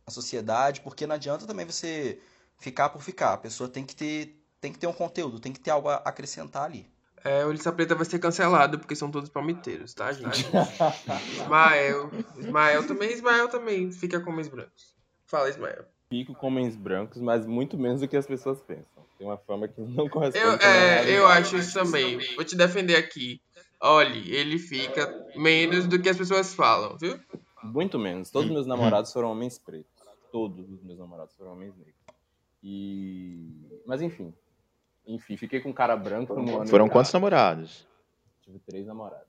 na sociedade, porque não adianta também você ficar por ficar. A pessoa tem que ter, tem que ter um conteúdo, tem que ter algo a acrescentar ali. É, o Lista Preta vai ser cancelado porque são todos palmiteiros, tá, gente? (laughs) Ismael. Ismael também, Ismael também fica com homens brancos. Fala, Ismael. Fico com homens brancos, mas muito menos do que as pessoas pensam. Tem uma fama que não corresponde Eu, é, eu acho isso também. Vou te defender aqui. Olhe, ele fica menos do que as pessoas falam, viu? Muito menos. Todos os meus namorados foram homens pretos. Todos os meus namorados foram homens negros. E. Mas enfim. Enfim, fiquei com um cara branco no ano. Foram quantos namorados? Tive três namorados.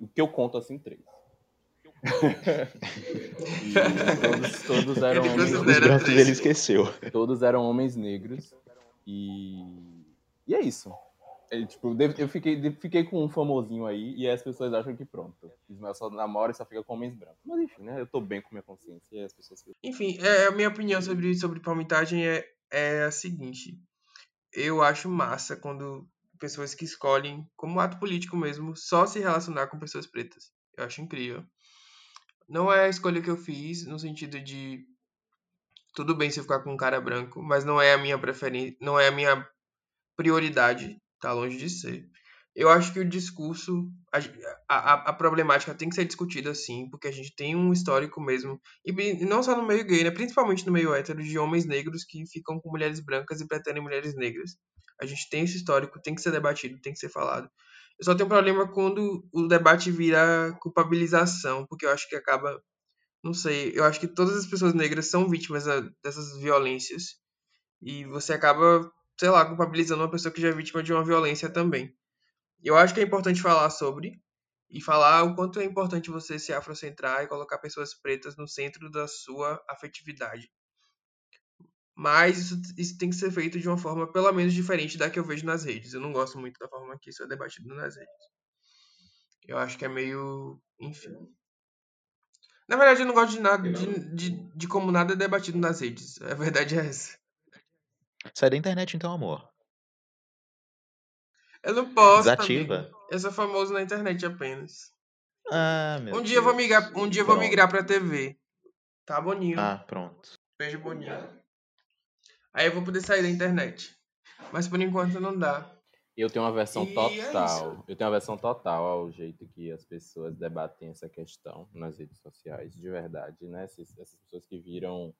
O que eu conto assim, três. (laughs) e todos, todos eram Ele homens brancos ele esqueceu. todos eram homens negros e e é isso É, tipo, eu fiquei, fiquei com um famosinho aí e as pessoas acham que pronto Ismael só namora e só fica com homens brancos mas enfim né eu tô bem com minha consciência e as pessoas Enfim, é, a minha opinião sobre, sobre palmitagem é, é a seguinte. Eu acho massa quando pessoas que escolhem, como ato político mesmo, só se relacionar com pessoas pretas. Eu acho incrível. Não é a escolha que eu fiz no sentido de tudo bem se eu ficar com um cara branco, mas não é a minha preferência, não é a minha prioridade, tá longe de ser. Eu acho que o discurso, a, a, a problemática tem que ser discutida sim, porque a gente tem um histórico mesmo e não só no meio gay, né? Principalmente no meio hétero, de homens negros que ficam com mulheres brancas e pretendem mulheres negras. A gente tem esse histórico, tem que ser debatido, tem que ser falado. Eu só tenho problema quando o debate vira culpabilização, porque eu acho que acaba. Não sei, eu acho que todas as pessoas negras são vítimas dessas violências. E você acaba, sei lá, culpabilizando uma pessoa que já é vítima de uma violência também. Eu acho que é importante falar sobre, e falar o quanto é importante você se afrocentrar e colocar pessoas pretas no centro da sua afetividade. Mas isso, isso tem que ser feito de uma forma pelo menos diferente da que eu vejo nas redes. Eu não gosto muito da forma que isso é debatido nas redes. Eu acho que é meio. Enfim. Na verdade, eu não gosto de nada de, de, de como nada é debatido nas redes. A verdade é essa. Sai da internet então, amor. Eu não posso. Desativa. amigo. Eu sou famoso na internet apenas. Ah, meu Um dia eu vou Deus. migrar, um dia eu vou Pronto. migrar pra TV. Tá boninho. Ah, pronto. Beijo boninho. Aí eu vou poder sair da internet. Mas por enquanto não dá. eu tenho uma versão E é total eu tenho uma versão total ao jeito que as pessoas debatem essa questão nas redes sociais de verdade né Esses- essas pessoas que viram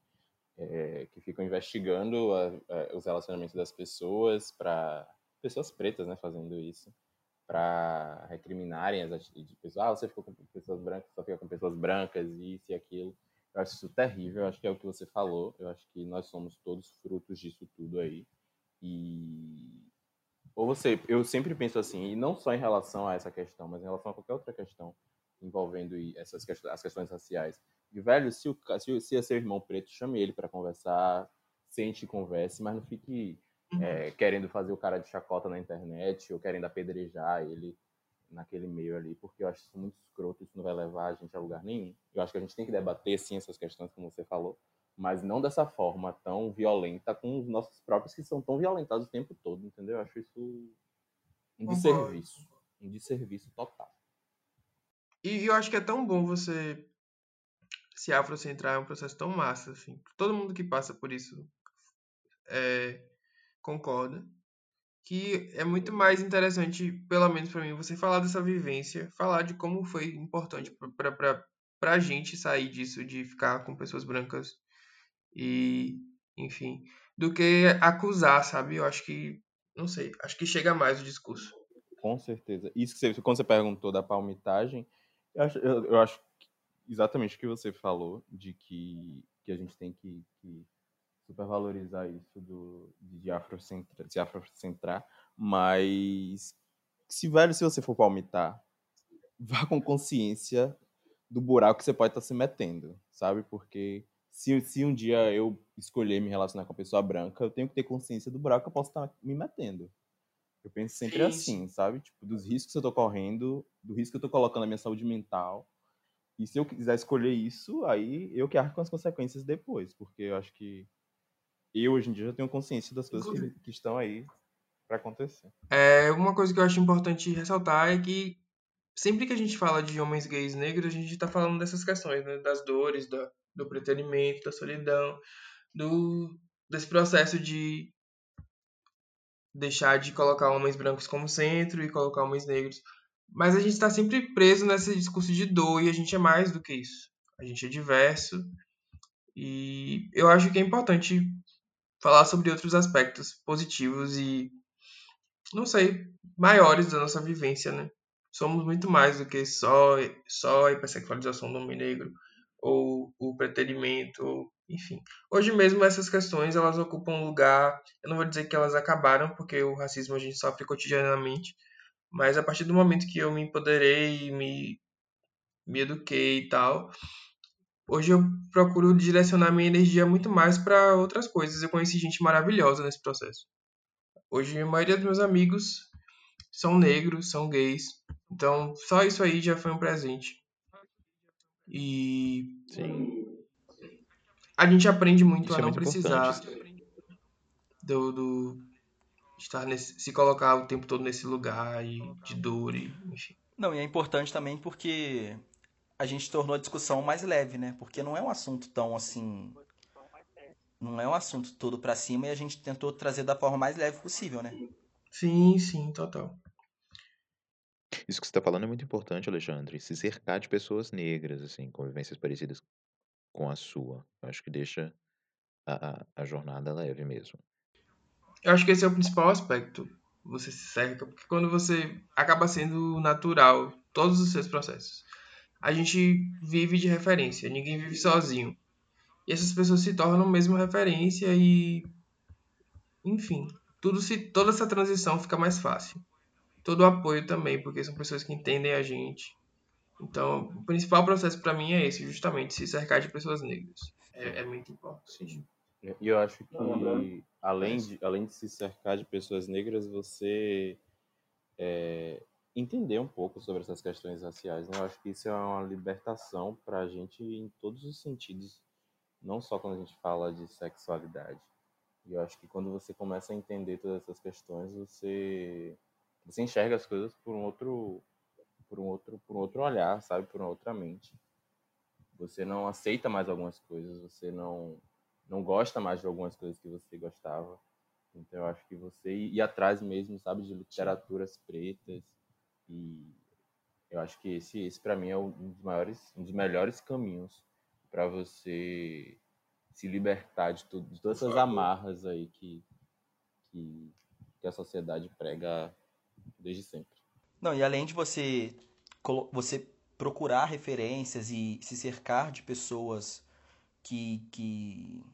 é, que ficam investigando a- a- os relacionamentos das pessoas para pessoas pretas, né, fazendo isso, para recriminarem as atitudes de pessoas. Ah, você ficou com pessoas brancas, só fica com pessoas brancas, isso e aquilo. Eu acho isso terrível, eu acho que é o que você falou. Eu acho que nós somos todos frutos disso tudo aí. E ou você, eu sempre penso assim, e não só em relação a essa questão, mas em relação a qualquer outra questão envolvendo e essas questões, as questões raciais. De velho, se, o, se, se é seu irmão preto, chame ele para conversar, sente e converse, mas não fique é, querendo fazer o cara de chacota na internet ou querendo apedrejar ele naquele meio ali, porque eu acho isso muito escroto, isso não vai levar a gente a lugar nenhum. Eu acho que a gente tem que debater sim essas questões, como você falou, mas não dessa forma tão violenta com os nossos próprios que são tão violentados o tempo todo, entendeu? Eu acho isso um desserviço, um desserviço total. E eu acho que é tão bom você se afrocentrar, é um processo tão massa, assim. Todo mundo que passa por isso é, concorda. Que é muito mais interessante, pelo menos pra mim, você falar dessa vivência, falar de como foi importante pra, pra gente sair disso, de ficar com pessoas brancas e, enfim, do que acusar, sabe? Eu acho que, não sei, acho que chega mais o discurso. Com certeza. Isso que você, quando você perguntou da palmitagem, eu acho, eu, eu acho exatamente o que você falou, de que, que a gente tem que, que supervalorizar isso do, de afrocentra, se afrocentrar, mas se, velho, se você for palmitar, (laughs) vá com consciência do buraco que você pode estar se metendo, sabe? Porque se, se um dia eu escolher me relacionar com uma pessoa branca, eu tenho que ter consciência do buraco que eu posso estar me metendo. Eu penso sempre Sim, assim, sabe? Tipo, dos riscos que eu tô correndo, do risco que eu tô colocando na minha saúde mental. E se eu quiser escolher isso, aí eu que arco com as consequências depois, porque eu acho que eu hoje em dia já tenho consciência das coisas que, que estão aí pra acontecer. É, uma coisa que eu acho importante ressaltar é que sempre que a gente fala de homens gays negros, a gente está falando dessas questões, né? Das dores, da, do preterimento, da solidão, do, desse processo de deixar de colocar homens brancos como centro e colocar homens negros. Mas a gente está sempre preso nesse discurso de dor e a gente é mais do que isso. A gente é diverso e eu acho que é importante falar sobre outros aspectos positivos e, não sei, maiores da nossa vivência, né? Somos muito mais do que só, só a hipersexualização do homem negro ou o preterimento, enfim. Hoje mesmo essas questões elas ocupam um lugar, eu não vou dizer que elas acabaram, porque o racismo a gente sofre cotidianamente, mas a partir do momento que eu me empoderei, me, me eduquei e tal, hoje eu procuro direcionar minha energia muito mais para outras coisas. Eu conheci gente maravilhosa nesse processo. Hoje a maioria dos meus amigos são negros, são gays. Então, só isso aí já foi um presente. E Sim. a gente aprende muito Isso a é não muito precisar do, do estar nesse, se colocar o tempo todo nesse lugar e de dor e enfim. Não, e é importante também porque a gente tornou a discussão mais leve, né? Porque não é um assunto tão assim. Não é um assunto todo pra cima e a gente tentou trazer da forma mais leve possível, né? Sim, sim, total. Isso que você está falando é muito importante, Alexandre. Se cercar de pessoas negras, assim, com vivências parecidas com a sua. Eu acho que deixa a, a, a jornada leve mesmo. Eu acho que esse é o principal aspecto. Você se cerca, porque quando você acaba sendo natural todos os seus processos. A gente vive de referência, ninguém vive sozinho. E essas pessoas se tornam mesmo referência e enfim, tudo se toda essa transição fica mais fácil. Todo o apoio também, porque são pessoas que entendem a gente. Então, o principal processo para mim é esse, justamente se cercar de pessoas negras. É, é muito importante. E eu acho que, além de, além de se cercar de pessoas negras, você é, entender um pouco sobre essas questões raciais. Né? Eu acho que isso é uma libertação para a gente em todos os sentidos, não só quando a gente fala de sexualidade. E eu acho que quando você começa a entender todas essas questões, você, você enxerga as coisas por um outro por um outro por um outro olhar, sabe, por uma outra mente. Você não aceita mais algumas coisas, você não não gosta mais de algumas coisas que você gostava. Então eu acho que você ir atrás mesmo, sabe, de literaturas pretas e eu acho que esse esse para mim é um dos maiores, um dos melhores caminhos para você se libertar de, tudo, de todas essas amarras aí que, que, que a sociedade prega desde sempre. Não, e além de você, você procurar referências e se cercar de pessoas que, que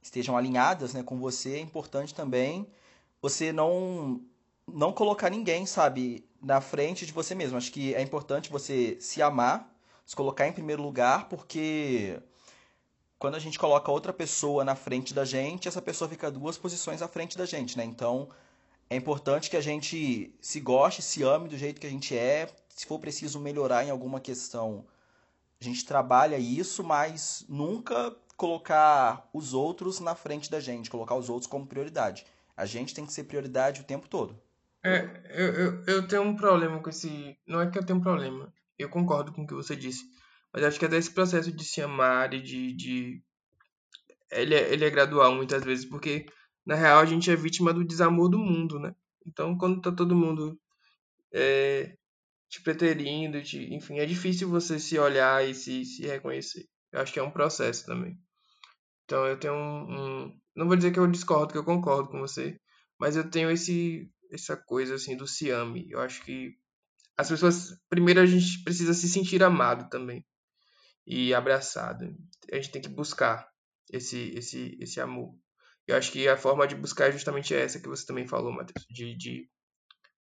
estejam alinhadas, né, com você, é importante também você não, não colocar ninguém, sabe, na frente de você mesmo. Acho que é importante você se amar, se colocar em primeiro lugar, porque quando a gente coloca outra pessoa na frente da gente, essa pessoa fica duas posições à frente da gente, né? Então, é importante que a gente se goste, se ame do jeito que a gente é. Se for preciso melhorar em alguma questão, a gente trabalha isso, mas nunca colocar os outros na frente da gente, colocar os outros como prioridade. A gente tem que ser prioridade o tempo todo. É, eu, eu, eu tenho um problema com esse. Não é que eu tenho um problema. Eu concordo com o que você disse. Mas acho que até esse processo de se amar e de. de... Ele, é, ele é gradual muitas vezes, porque na real a gente é vítima do desamor do mundo, né? Então quando tá todo mundo é, te preterindo, te... enfim, é difícil você se olhar e se, se reconhecer. Eu acho que é um processo também. Então eu tenho um, um. Não vou dizer que eu discordo, que eu concordo com você, mas eu tenho esse essa coisa assim do se ame. Eu acho que as pessoas primeiro a gente precisa se sentir amado também e abraçado. A gente tem que buscar esse esse esse amor. Eu acho que a forma de buscar é justamente essa que você também falou, Matheus, de, de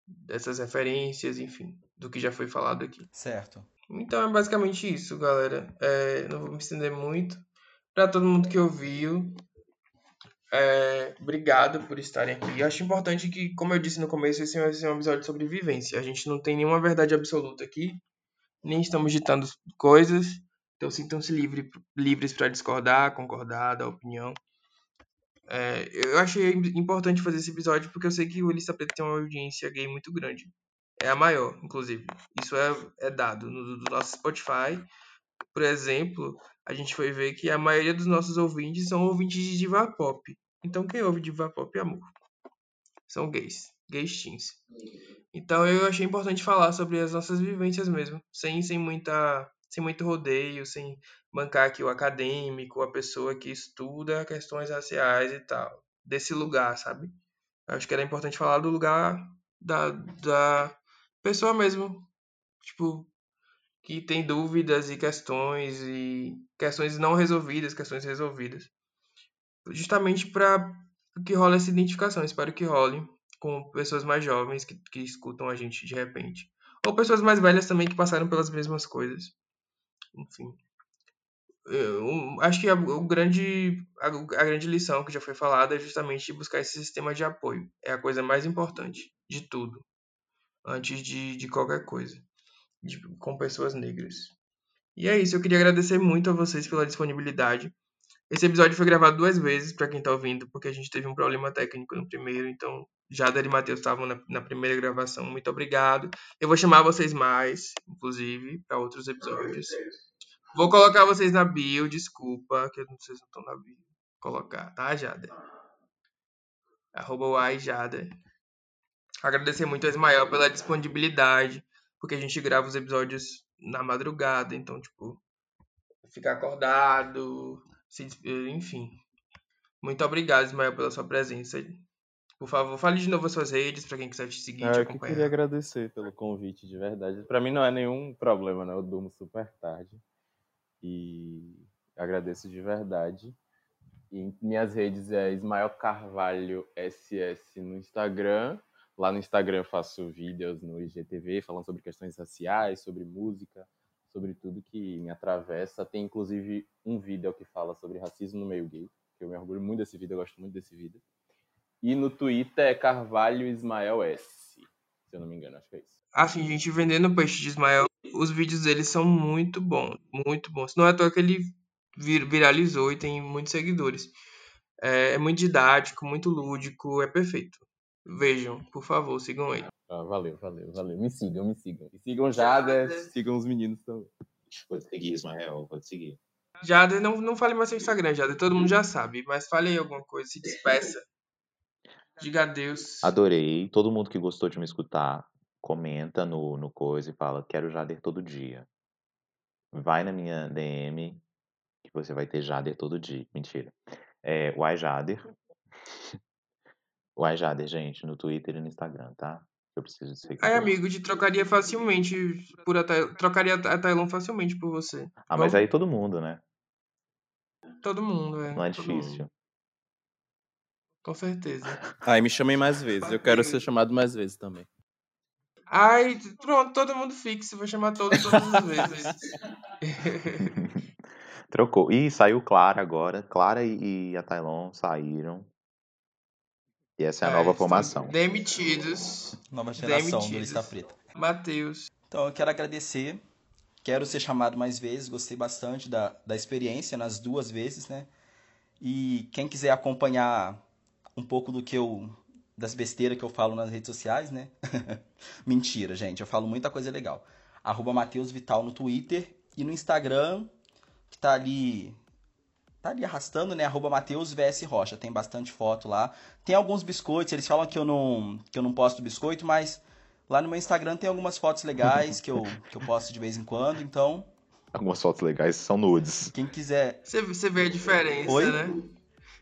dessas referências, enfim, do que já foi falado aqui. Certo. Então é basicamente isso, galera. É, não vou me estender muito. Para todo mundo que ouviu, É, obrigado por estarem aqui. Eu acho importante que, como eu disse no começo, esse vai ser um episódio sobre vivência. A gente não tem nenhuma verdade absoluta aqui, nem estamos ditando coisas. Então sintam-se livre, livres para discordar, concordar, dar opinião. É, eu achei importante fazer esse episódio porque eu sei que o Lista Preta tem uma audiência gay muito grande. É a maior, inclusive. Isso é, é dado no do nosso Spotify. Por exemplo, a gente foi ver que a maioria dos nossos ouvintes são ouvintes de diva pop. Então quem ouve diva pop é amor. São gays, gays teens. Então eu achei importante falar sobre as nossas vivências mesmo, sem sem muita sem muito rodeio, sem bancar aqui o acadêmico, a pessoa que estuda questões raciais e tal, desse lugar, sabe? Eu acho que era importante falar do lugar da, da pessoa mesmo, tipo, que tem dúvidas e questões e questões não resolvidas, questões resolvidas. Justamente para que role essa identificação, espero que role com pessoas mais jovens que, que escutam a gente de repente. Ou pessoas mais velhas também que passaram pelas mesmas coisas. Enfim. Eu, acho que a, o grande, a, a grande lição que já foi falada é justamente buscar esse sistema de apoio. É a coisa mais importante de tudo, antes de, de qualquer coisa de, com pessoas negras. E é isso, eu queria agradecer muito a vocês pela disponibilidade. Esse episódio foi gravado duas vezes, para quem tá ouvindo, porque a gente teve um problema técnico no primeiro, então Jader e Matheus estavam na, na, primeira gravação. Muito obrigado. Eu vou chamar vocês mais, inclusive, para outros episódios. Vou colocar vocês na bio, desculpa, que vocês não estão na bio. Colocar, tá, Jader? Arroba o Jader. Agradecer muito a Ismael pela disponibilidade porque a gente grava os episódios na madrugada, então, tipo, ficar acordado, se, enfim. Muito obrigado, Ismael, pela sua presença. Por favor, fale de novo as suas redes para quem quiser te seguir. É, te eu que queria agradecer pelo convite, de verdade. Para mim não é nenhum problema, né? Eu durmo super tarde. E agradeço de verdade. E minhas redes é Ismael Carvalho SS no Instagram Lá no Instagram eu faço vídeos no IGTV falando sobre questões raciais, sobre música, sobre tudo que me atravessa. Tem inclusive um vídeo que fala sobre racismo no meio gay, que eu me orgulho muito desse vídeo, eu gosto muito desse vídeo. E no Twitter é Carvalho Ismael S, se eu não me engano, acho que é isso. Assim, gente, vendendo peixe de Ismael, os vídeos dele são muito bons, muito bons. Não é à toa que ele vir, viralizou e tem muitos seguidores. É, é muito didático, muito lúdico, é perfeito. Vejam, por favor, sigam ele. Ah, valeu, valeu, valeu. Me sigam, me sigam. E sigam Jader, sigam os meninos também. Vou seguir, Ismael, vou seguir. Jader, não, não fale mais seu Instagram, Jader, todo mundo já sabe, mas fale aí alguma coisa, se despeça. Diga adeus. Adorei. Todo mundo que gostou de me escutar, comenta no, no coisa e fala, quero Jader todo dia. Vai na minha DM, que você vai ter Jader todo dia. Mentira. É, o Jader. (laughs) O iJader, gente, no Twitter e no Instagram, tá? Eu preciso de seguidor. Ai, amigo, te trocaria facilmente por a trocaria a Tailon facilmente por você. Ah, mas aí todo mundo, né? Todo mundo, é. Não é difícil. Mundo. Com certeza. Ai, me chamem mais vezes. Eu quero ser chamado mais vezes também. Ai, pronto, todo mundo fixo. Vou chamar todos todas as vezes. (laughs) Trocou. Ih, saiu Clara agora. Clara e, e a Tailon saíram. E essa é a é, nova formação. Demitidos. Nova geração demitidos. do Lista Preta. Matheus. Então, eu quero agradecer. Quero ser chamado mais vezes. Gostei bastante da, da experiência nas duas vezes, né? E quem quiser acompanhar um pouco do que eu. das besteiras que eu falo nas redes sociais, né? (laughs) Mentira, gente. Eu falo muita coisa legal. Arroba Matheus Vital no Twitter e no Instagram, que tá ali tá ali arrastando, né? Arroba Mateus VS Rocha. Tem bastante foto lá. Tem alguns biscoitos, eles falam que eu não, que eu não posto biscoito, mas lá no meu Instagram tem algumas fotos legais que eu, (laughs) que eu posto de vez em quando, então. Algumas fotos legais são nudes. Quem quiser. Você, você vê a diferença, Oi? né?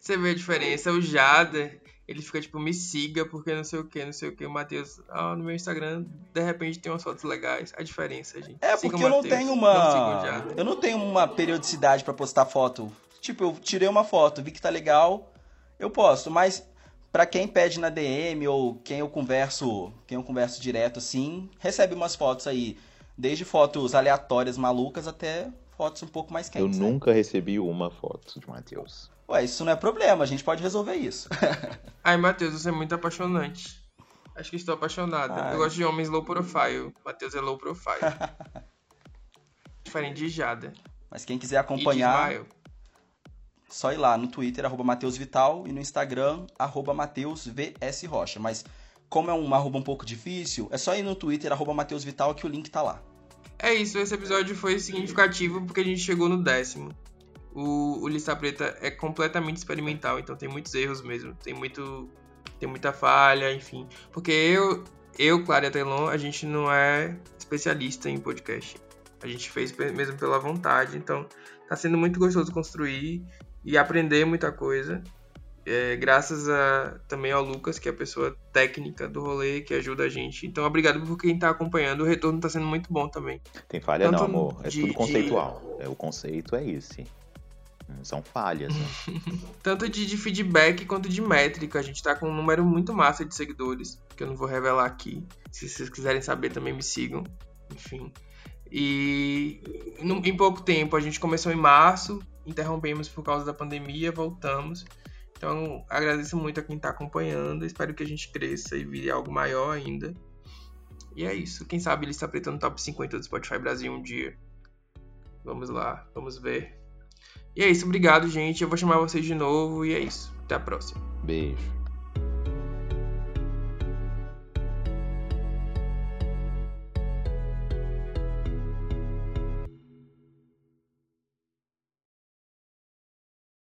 Você vê a diferença. O Jader, ele fica tipo, me siga, porque não sei o que, não sei o que. O Matheus, ah, no meu Instagram, de repente tem umas fotos legais. A diferença, gente. É, porque eu não tenho uma. Não eu não tenho uma periodicidade para postar foto Tipo, eu tirei uma foto, vi que tá legal, eu posto. Mas para quem pede na DM ou quem eu converso, quem eu converso direto assim, recebe umas fotos aí, desde fotos aleatórias malucas até fotos um pouco mais Eu quentes. né? nunca recebi uma foto de Matheus. Ué, isso não é problema, a gente pode resolver isso. (laughs) Ai, Matheus, você é muito apaixonante. Acho que estou apaixonada. Ai. Eu gosto de homens low profile. Matheus é low profile. (laughs) Diferente de Jada. Mas quem quiser E de acompanhar. Só ir lá no Twitter, arroba Mateus Vital, e no Instagram, arroba Mateus VS Rocha. Mas como é um arroba um pouco difícil, é só ir no Twitter, arroba Mateus Vital, que o link tá lá. É isso, esse episódio foi significativo porque a gente chegou no décimo. O, o Lista Preta é completamente experimental, então tem muitos erros mesmo. Tem muito. Tem muita falha, enfim. Porque eu, eu, Clara e Telon, a gente não é especialista em podcast. A gente fez mesmo pela vontade, então tá sendo muito gostoso construir e aprender muita coisa. É, graças a, também ao Lucas, que é a pessoa técnica do rolê, que ajuda a gente. Então, obrigado por quem tá acompanhando. O retorno tá sendo muito bom também. Tem falha Tanto não, amor. É de- tudo de- conceitual. É, o conceito é esse. Não são falhas. né? (laughs) tanto de, de feedback quanto de métrica. A gente tá com um número muito massa de seguidores, que eu não vou revelar aqui. Se vocês quiserem saber, também me sigam. Enfim. E em pouco tempo, a gente começou em março, interrompemos por causa da pandemia, voltamos. Então, agradeço muito a quem tá acompanhando. Espero que a gente cresça e vire algo maior ainda. E é isso. Quem sabe ele está no top 50 do Spotify Brasil um dia. Vamos lá, vamos ver. E é isso, obrigado, gente. Eu vou chamar vocês de novo e é isso. Até a próxima. Beijo.